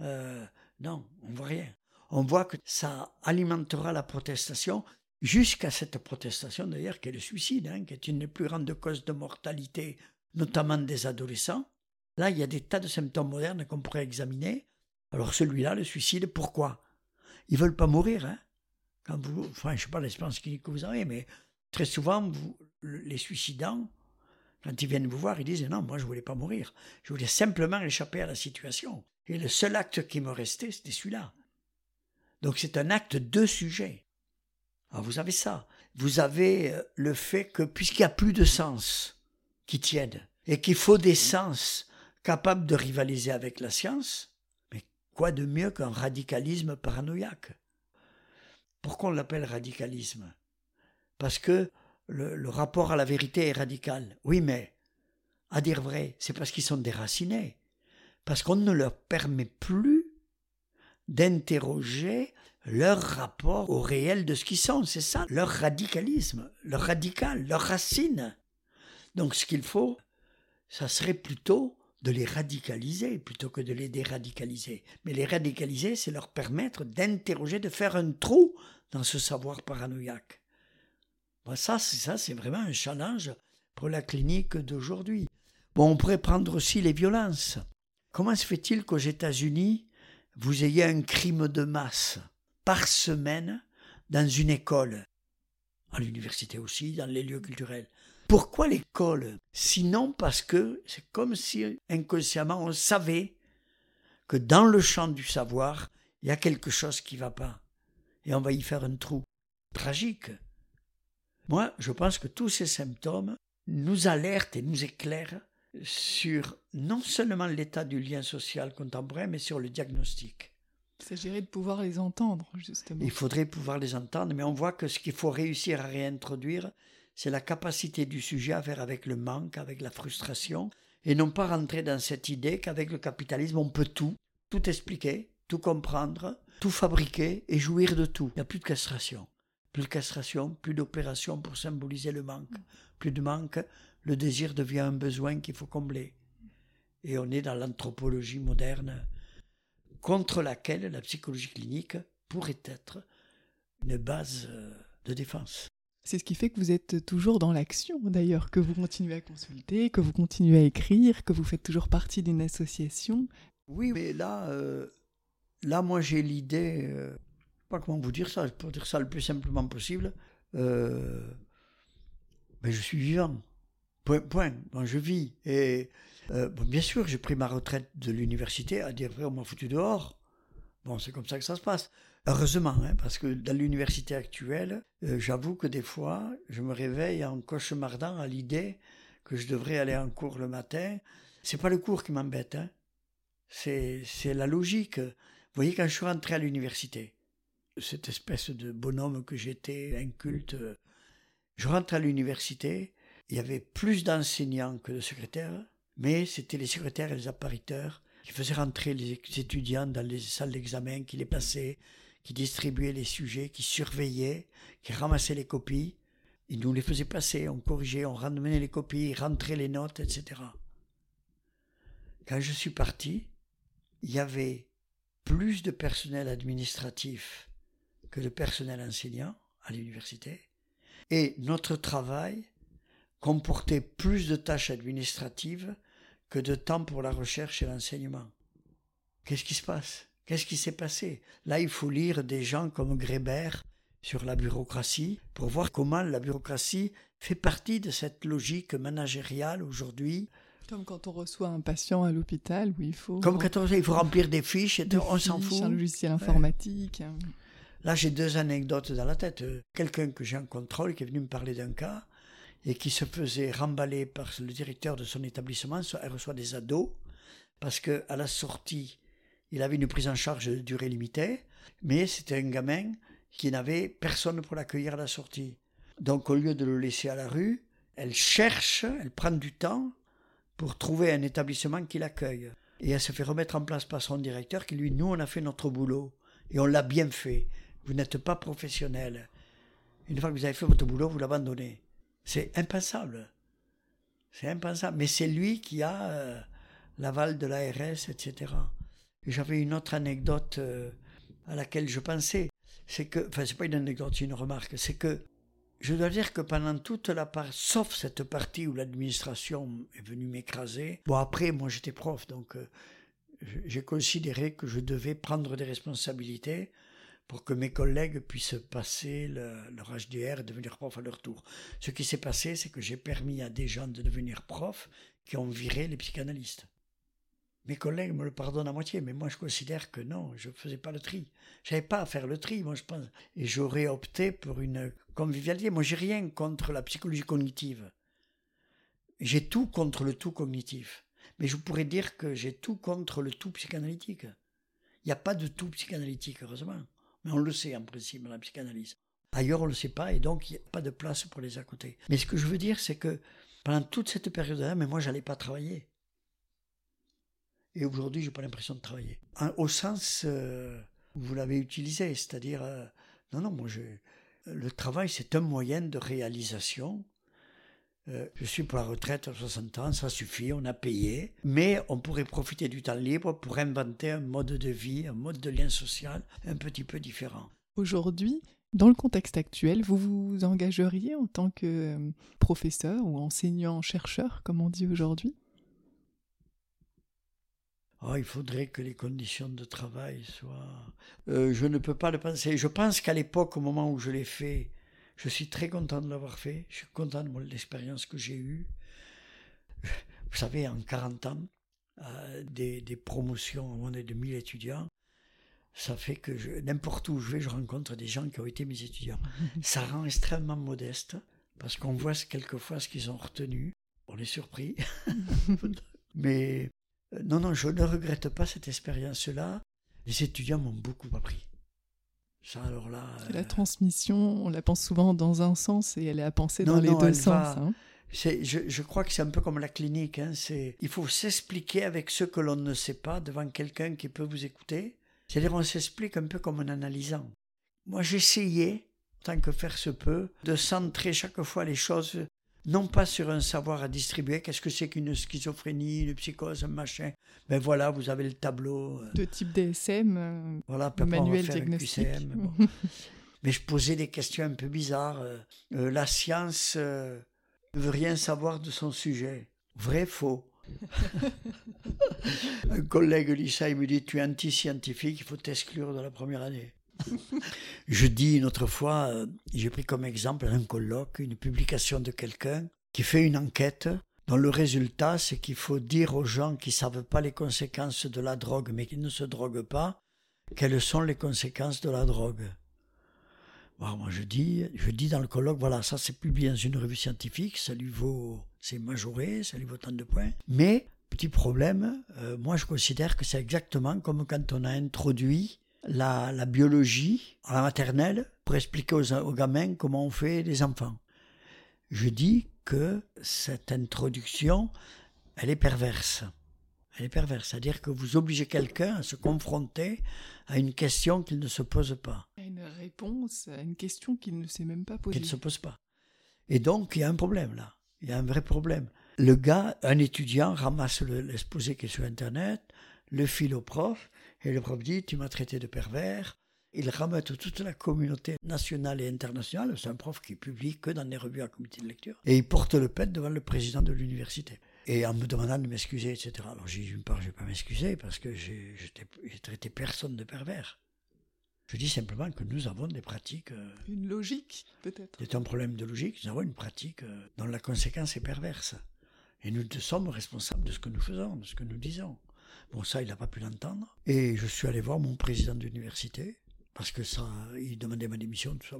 Euh, non, on voit rien. On voit que ça alimentera la protestation jusqu'à cette protestation d'ailleurs qui est le suicide, hein, qui est une des plus grandes causes de mortalité, notamment des adolescents. Là, il y a des tas de symptômes modernes qu'on pourrait examiner. Alors celui-là, le suicide, pourquoi? Ils veulent pas mourir. Hein Quand vous, je sais pas clinique que vous avez, mais très souvent, les suicidants, quand ils viennent vous voir, ils disent non, moi je voulais pas mourir. Je voulais simplement échapper à la situation. Et le seul acte qui me restait, c'était celui-là. Donc c'est un acte de sujet. Alors vous avez ça. Vous avez euh, le fait que puisqu'il n'y a plus de sens qui tiennent et qu'il faut des sens capables de rivaliser avec la science, mais quoi de mieux qu'un radicalisme paranoïaque? Pourquoi on l'appelle radicalisme? Parce que le, le rapport à la vérité est radical. Oui, mais à dire vrai, c'est parce qu'ils sont déracinés. Parce qu'on ne leur permet plus d'interroger leur rapport au réel de ce qu'ils sont. C'est ça, leur radicalisme, leur radical, leur racine. Donc ce qu'il faut, ça serait plutôt de les radicaliser plutôt que de les déradicaliser. Mais les radicaliser, c'est leur permettre d'interroger, de faire un trou dans ce savoir paranoïaque. Bon, ça, c'est ça, c'est vraiment un challenge pour la clinique d'aujourd'hui. Bon, on pourrait prendre aussi les violences. Comment se fait-il qu'aux États-Unis, vous ayez un crime de masse? Par semaine dans une école, à l'université aussi, dans les lieux culturels Pourquoi l'école? Sinon parce que c'est comme si inconsciemment on savait que dans le champ du savoir, il y a quelque chose qui ne va pas. Et on va y faire un trou. Tragique. Moi, je pense que tous ces symptômes nous alertent et nous éclairent sur non seulement l'état du lien social contemporain, mais sur le diagnostic. Il s'agirait de pouvoir les entendre, justement. Il faudrait pouvoir les entendre, mais on voit que ce qu'il faut réussir à réintroduire, c'est la capacité du sujet à faire avec le manque, avec la frustration, et non pas rentrer dans cette idée qu'avec le capitalisme, on peut tout, tout expliquer, tout comprendre, tout fabriquer et jouir de tout. Il n'y a plus de castration. Plus de castration, plus d'opération pour symboliser le manque. Plus de manque, le désir devient un besoin qu'il faut combler. Et on est dans l'anthropologie moderne contre laquelle la psychologie clinique pourrait être une base euh, de défense. C'est ce qui fait que vous êtes toujours dans l'action, d'ailleurs, que vous continuez à consulter, que vous continuez à écrire, que vous faites toujours partie d'une association. Oui, mais là, euh, là moi j'ai l'idée euh, pas comment vous dire ça, pour dire ça le plus simplement possible, euh, ben je suis vivant. Point, point. je vis. Et euh, bien sûr, j'ai pris ma retraite de l'université à dire, on m'a foutu dehors. Bon, c'est comme ça que ça se passe. Heureusement, hein, parce que dans l'université actuelle, euh, j'avoue que des fois, je me réveille en cauchemardant à l'idée que je devrais aller en cours le matin. C'est pas le cours qui m'embête, hein. c'est la logique. Vous voyez, quand je suis rentré à l'université, cette espèce de bonhomme que j'étais, inculte, euh, je rentre à l'université, il y avait plus d'enseignants que de secrétaires, mais c'était les secrétaires et les appariteurs qui faisaient rentrer les étudiants dans les salles d'examen, qui les passaient, qui distribuaient les sujets, qui surveillaient, qui ramassaient les copies. Ils nous les faisaient passer, on corrigeait, on ramenait les copies, rentrait les notes, etc. Quand je suis parti, il y avait plus de personnel administratif que de personnel enseignant à l'université. Et notre travail comportait plus de tâches administratives que de temps pour la recherche et l'enseignement. Qu'est-ce qui se passe? Qu'est-ce qui s'est passé? Là, il faut lire des gens comme Grébert sur la bureaucratie pour voir comment la bureaucratie fait partie de cette logique managériale aujourd'hui. Comme quand on reçoit un patient à l'hôpital où il faut. Comme quand on, il faut remplir des fiches et on s'en fout. Un logiciel informatique. Là, j'ai deux anecdotes dans la tête. Quelqu'un que j'ai en contrôle qui est venu me parler d'un cas et qui se faisait remballer par le directeur de son établissement. Elle reçoit des ados parce que à la sortie, il avait une prise en charge de durée limitée, mais c'était un gamin qui n'avait personne pour l'accueillir à la sortie. Donc, au lieu de le laisser à la rue, elle cherche, elle prend du temps pour trouver un établissement qui l'accueille. Et elle se fait remettre en place par son directeur qui lui, nous, on a fait notre boulot et on l'a bien fait. Vous n'êtes pas professionnel. Une fois que vous avez fait votre boulot, vous l'abandonnez. C'est impensable. C'est impensable. Mais c'est lui qui a euh, l'aval de l'ARS, etc. J'avais une autre anecdote euh, à laquelle je pensais. C'est que, enfin, c'est pas une anecdote, c'est une remarque. C'est que je dois dire que pendant toute la part, sauf cette partie où l'administration est venue m'écraser. Bon, après, moi, j'étais prof, donc euh, j'ai considéré que je devais prendre des responsabilités pour que mes collègues puissent passer leur HDR et devenir prof à leur tour. Ce qui s'est passé, c'est que j'ai permis à des gens de devenir profs qui ont viré les psychanalystes. Mes collègues me le pardonnent à moitié, mais moi je considère que non, je ne faisais pas le tri. Je n'avais pas à faire le tri, moi je pense. Et j'aurais opté pour une convivialité. Moi j'ai rien contre la psychologie cognitive. J'ai tout contre le tout cognitif. Mais je pourrais dire que j'ai tout contre le tout psychanalytique. Il n'y a pas de tout psychanalytique, heureusement. Mais on le sait en principe dans la psychanalyse. Ailleurs, on ne le sait pas et donc il n'y a pas de place pour les à côté. Mais ce que je veux dire, c'est que pendant toute cette période-là, mais moi, j'allais pas travailler. Et aujourd'hui, j'ai pas l'impression de travailler. au sens euh, où vous l'avez utilisé, c'est-à-dire, euh, non, non, moi, je, le travail, c'est un moyen de réalisation. Euh, je suis pour la retraite à 60 ans, ça suffit, on a payé. Mais on pourrait profiter du temps libre pour inventer un mode de vie, un mode de lien social un petit peu différent. Aujourd'hui, dans le contexte actuel, vous vous engageriez en tant que euh, professeur ou enseignant-chercheur, comme on dit aujourd'hui? Oh, il faudrait que les conditions de travail soient... Euh, je ne peux pas le penser. Je pense qu'à l'époque, au moment où je l'ai fait, je suis très content de l'avoir fait. Je suis content de l'expérience que j'ai eue. Vous savez, en 40 ans, euh, des, des, promotions, on est de 1000 étudiants, ça fait que n'importe où je vais, je rencontre des gens qui ont été mes étudiants. ça rend extrêmement modeste, parce qu'on voit quelquefois ce qu'ils ont retenu. On est surpris. Mais euh, non, non, je ne regrette pas cette expérience-là. Les étudiants m'ont beaucoup appris. Alors là. La euh, transmission, on la pense souvent dans un sens et elle est à penser dans les deux sens. Hein. Je, je, crois que c'est un peu comme la clinique. Hein. Il faut s'expliquer avec ce que l'on ne sait pas devant quelqu'un qui peut vous écouter. C'est-à-dire on s'explique un peu comme en analysant. Moi j'essayais, tant que faire se peut, de centrer chaque fois les choses non pas sur un savoir à distribuer, qu'est-ce que c'est qu'une schizophrénie, une psychose, un machin. Ben voilà, vous avez le tableau. Euh. De type DSM, euh, voilà, manuel diagnostic. Mais je posais des questions un peu bizarres. Euh, la science ne veut rien savoir de son sujet. Vrai, faux un collègue lycée me dit Tu es anti-scientifique, il faut t'exclure de la première année. Je dis une autre fois, euh, j'ai pris comme exemple un colloque, une publication de quelqu'un qui fait une enquête dont le résultat, c'est qu'il faut dire aux gens qui ne savent pas les conséquences de la drogue, mais qui ne se droguent pas, quelles sont les conséquences de la drogue. moi, je dis, je dis dans le colloque, voilà, ça c'est publié dans une revue scientifique, ça lui vaut, c'est majoré, ça lui vaut tant de points. Mais, petit problème, euh, moi je considère que c'est exactement comme quand on a introduit la, la biologie à la maternelle pour expliquer aux, aux gamins comment on fait les enfants. Je dis que cette introduction, elle est perverse. Elle est perverse, c'est-à-dire que vous obligez quelqu'un à se confronter à une question qu'il ne se pose pas. À une réponse à une question qu'il ne s'est même pas posée. Qu'il ne se pose pas. Et donc, il y a un problème là. Il y a un vrai problème. Le gars, un étudiant, ramasse l'exposé qui est sur Internet, le file au prof, et le prof dit Tu m'as traité de pervers, il ramène toute la communauté nationale et internationale. C'est un prof qui publie que dans des revues à comité de lecture. Et il porte le pet devant le président de l'université. Et en me demandant de m'excuser, etc. Alors j'ai dit, d'une part, je ne vais pas m'excuser parce que j'ai traité personne de pervers. Je dis simplement que nous avons des pratiques. Euh, une logique, peut-être. C'est un problème de logique. Nous avons une pratique euh, dont la conséquence est perverse. Et nous sommes responsables de ce que nous faisons, de ce que nous disons. Bon, ça, il n'a pas pu l'entendre. Et je suis allé voir mon président d'université parce que ça, il demandait ma démission, tout ça.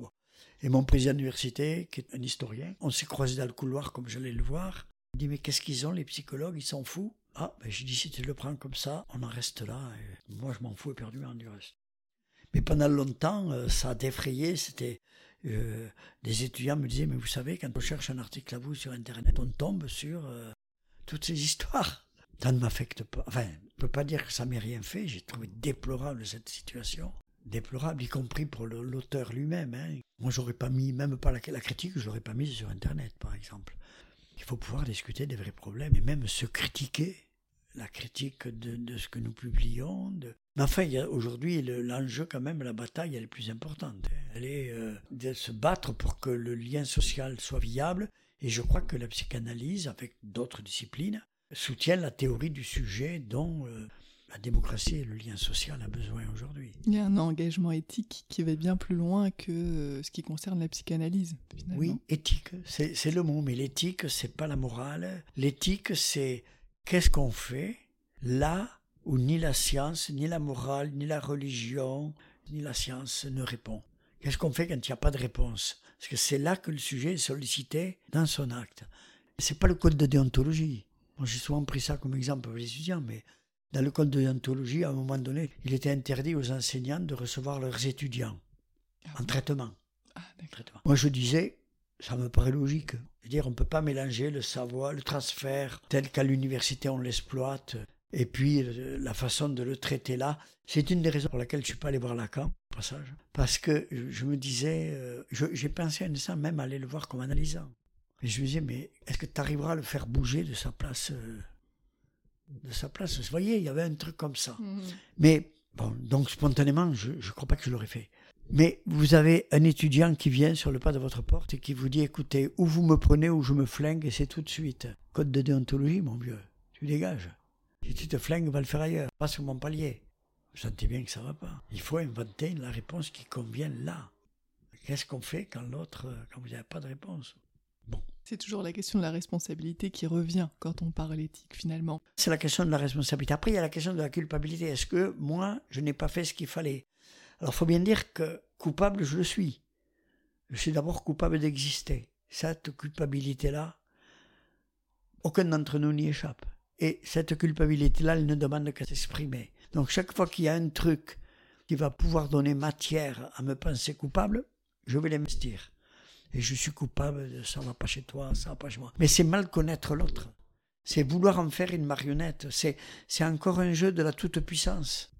Et mon président d'université, qui est un historien, on s'est croisé dans le couloir comme j'allais le voir. Il dit, mais qu'est-ce qu'ils ont, les psychologues? Ils s'en foutent? Ah, ben, j'ai dit, si tu le prends comme ça, on en reste là. Moi, je m'en fous éperdument du reste. Mais pendant longtemps, euh, ça a défrayé. C'était euh, des étudiants me disaient, mais vous savez, quand on cherche un article à vous sur Internet, on tombe sur euh, toutes ces histoires. Ça ne m'affecte pas. Enfin, ne peux pas dire que ça m'ait rien fait. J'ai trouvé déplorable cette situation déplorable, y compris pour l'auteur lui-même. Hein. Moi, j'aurais pas mis, même pas la, critique, je l'aurais pas mise sur Internet, par exemple. Il faut pouvoir discuter des vrais problèmes et même se critiquer la critique de, ce que nous publions. Mais enfin, aujourd'hui, l'enjeu, quand même, la bataille, elle est plus importante. Hein. Elle est euh, de se battre pour que le lien social soit viable. Et je crois que la psychanalyse, avec d'autres disciplines, soutient la théorie du sujet dont euh, la démocratie et le lien social a besoin aujourd'hui. Il y a un engagement éthique qui va bien plus loin que euh, ce qui concerne la psychanalyse. Finalement. Oui, éthique, c'est le mot, mais l'éthique, c'est pas la morale. L'éthique, c'est qu'est-ce qu'on fait là où ni la science, ni la morale, ni la religion, ni la science ne répond. Qu'est-ce qu'on fait quand il n'y a pas de réponse? Parce que c'est là que le sujet est sollicité dans son acte. C'est pas le code de déontologie. Moi, j'ai souvent pris ça comme exemple pour les étudiants, mais dans le code de déontologie, à un moment donné, il était interdit aux enseignants de recevoir leurs étudiants ah en traitement. Ah, traitement. Moi, je disais, ça me paraît logique. dire on ne peut pas mélanger le savoir, le transfert tel qu'à l'université on l'exploite, et puis la façon de le traiter là. C'est une des raisons pour laquelle je ne suis pas allé voir Lacan, au passage. Parce que je me disais, euh, j'ai pensé à ça même aller le voir comme analysant. Et je me disais, mais est-ce que tu arriveras à le faire bouger de sa place euh, de sa place? Vous voyez, il y avait un truc comme ça. Mhm. Mais, bon, donc spontanément, je ne crois pas que je l'aurais fait. Mais vous avez un étudiant qui vient sur le pas de votre porte et qui vous dit écoutez, ou vous me prenez ou je me flingue et c'est tout de suite. Code de déontologie, mon vieux. Tu dégages. Si tu te flingues, va le faire ailleurs, pas sur mon palier. Vous sentez bien que ça va pas. Il faut inventer la réponse qui convient là. Qu'est-ce qu'on fait quand l'autre, quand vous n'avez pas de réponse? C'est toujours la question de la responsabilité qui revient quand on parle éthique finalement. C'est la question de la responsabilité. Après, il y a la question de la culpabilité. Est-ce que moi, je n'ai pas fait ce qu'il fallait? Alors, il faut bien dire que coupable, je le suis. Je suis d'abord coupable d'exister. Cette culpabilité-là, aucun d'entre nous n'y échappe. Et cette culpabilité-là, elle ne demande qu'à s'exprimer. Donc, chaque fois qu'il y a un truc qui va pouvoir donner matière à me penser coupable, je vais l'investir et je suis coupable de ça va pas chez toi, ça va pas chez moi. Mais c'est mal connaître l'autre. C'est vouloir en faire une marionnette. C'est, c'est encore un jeu de la toute-puissance.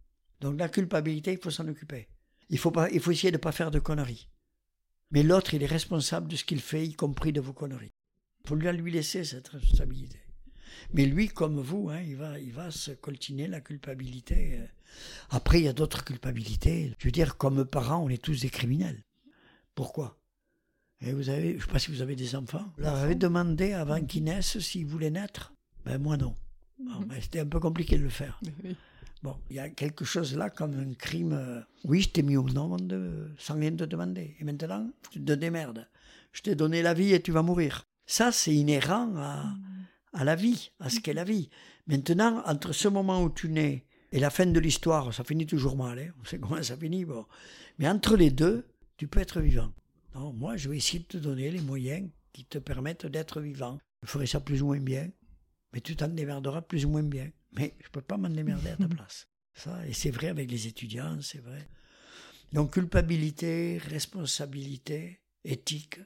Donc la culpabilité, il faut s'en occuper. Il faut, pas, il faut essayer de ne pas faire de conneries. Mais l'autre, il est responsable de ce qu'il fait, y compris de vos conneries. Il faut lui, lui laisser cette responsabilité. Mais lui, comme vous, hein, il, va, il va se coltiner la culpabilité. Après, il y a d'autres culpabilités. Je veux dire, comme parents, on est tous des criminels. Pourquoi? Et vous avez, je ne sais pas si vous avez des enfants. Vous leur avez demandé avant qu'ils naissent s'ils voulaient naître? Ben moi non. Mhm. Ben, c'était un peu compliqué de le faire. Bon, il y a quelque chose là comme un crime. euh, Oui, je t'ai mis au monde sans rien te demander. Et maintenant, tu te démerdes. Je t'ai donné la vie et tu vas mourir. Ça, c'est inhérent à, à la vie, à ce qu'est la vie. Maintenant, entre ce moment où tu nais et la fin de l'histoire, ça finit toujours mal. hein. On sait comment ça finit. Bon. Mais entre les deux, tu peux être vivant. Non, moi, je vais essayer de te donner les moyens qui te permettent d'être vivant. Je ferai ça plus ou moins bien, mais tu t'en démerderas plus ou moins bien. Mais je ne peux pas m'en démerder à ta place. Ça, et c'est vrai avec les étudiants, c'est vrai. Donc culpabilité, responsabilité, éthique,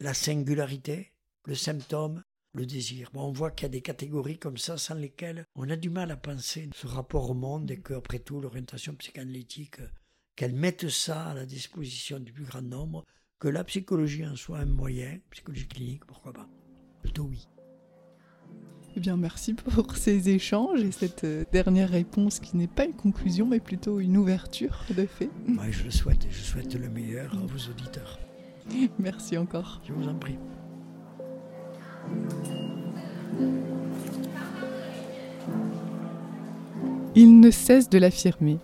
la singularité, le symptôme, le désir. Bon, on voit qu'il y a des catégories comme ça sans lesquelles on a du mal à penser ce rapport au monde et qu'après tout, l'orientation psychanalytique, euh, qu'elle mette ça à la disposition du plus grand nombre, que la psychologie en soit un moyen, psychologie clinique, pourquoi pas Plutôt oui. Eh bien, merci pour ces échanges et cette euh, dernière réponse qui n'est pas une conclusion, mais plutôt une ouverture de fait. Moi, je le souhaite et je souhaite le meilleur à vos auditeurs. Merci encore. Je vous en prie. Il ne cesse de l'affirmer.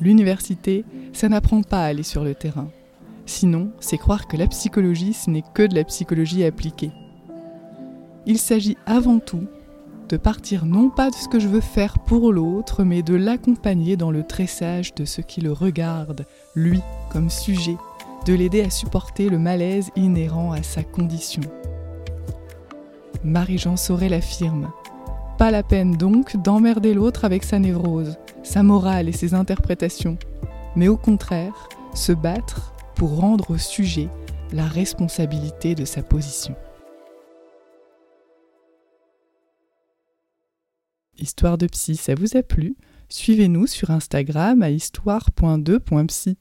L'université, ça n'apprend pas à aller sur le terrain. Sinon, c'est croire que la psychologie, ce n'est que de la psychologie appliquée. Il s'agit avant tout de partir non pas de ce que je veux faire pour l'autre, mais de l'accompagner dans le tressage de ce qui le regarde, lui, comme sujet, de l'aider à supporter le malaise inhérent à sa condition. Marie-Jean Sauret l'affirme. Pas la peine donc d'emmerder l'autre avec sa névrose, sa morale et ses interprétations, mais au contraire, se battre pour rendre au sujet la responsabilité de sa position. Histoire de psy, ça vous a plu? Suivez-nous sur Instagram à histoire.2.psy.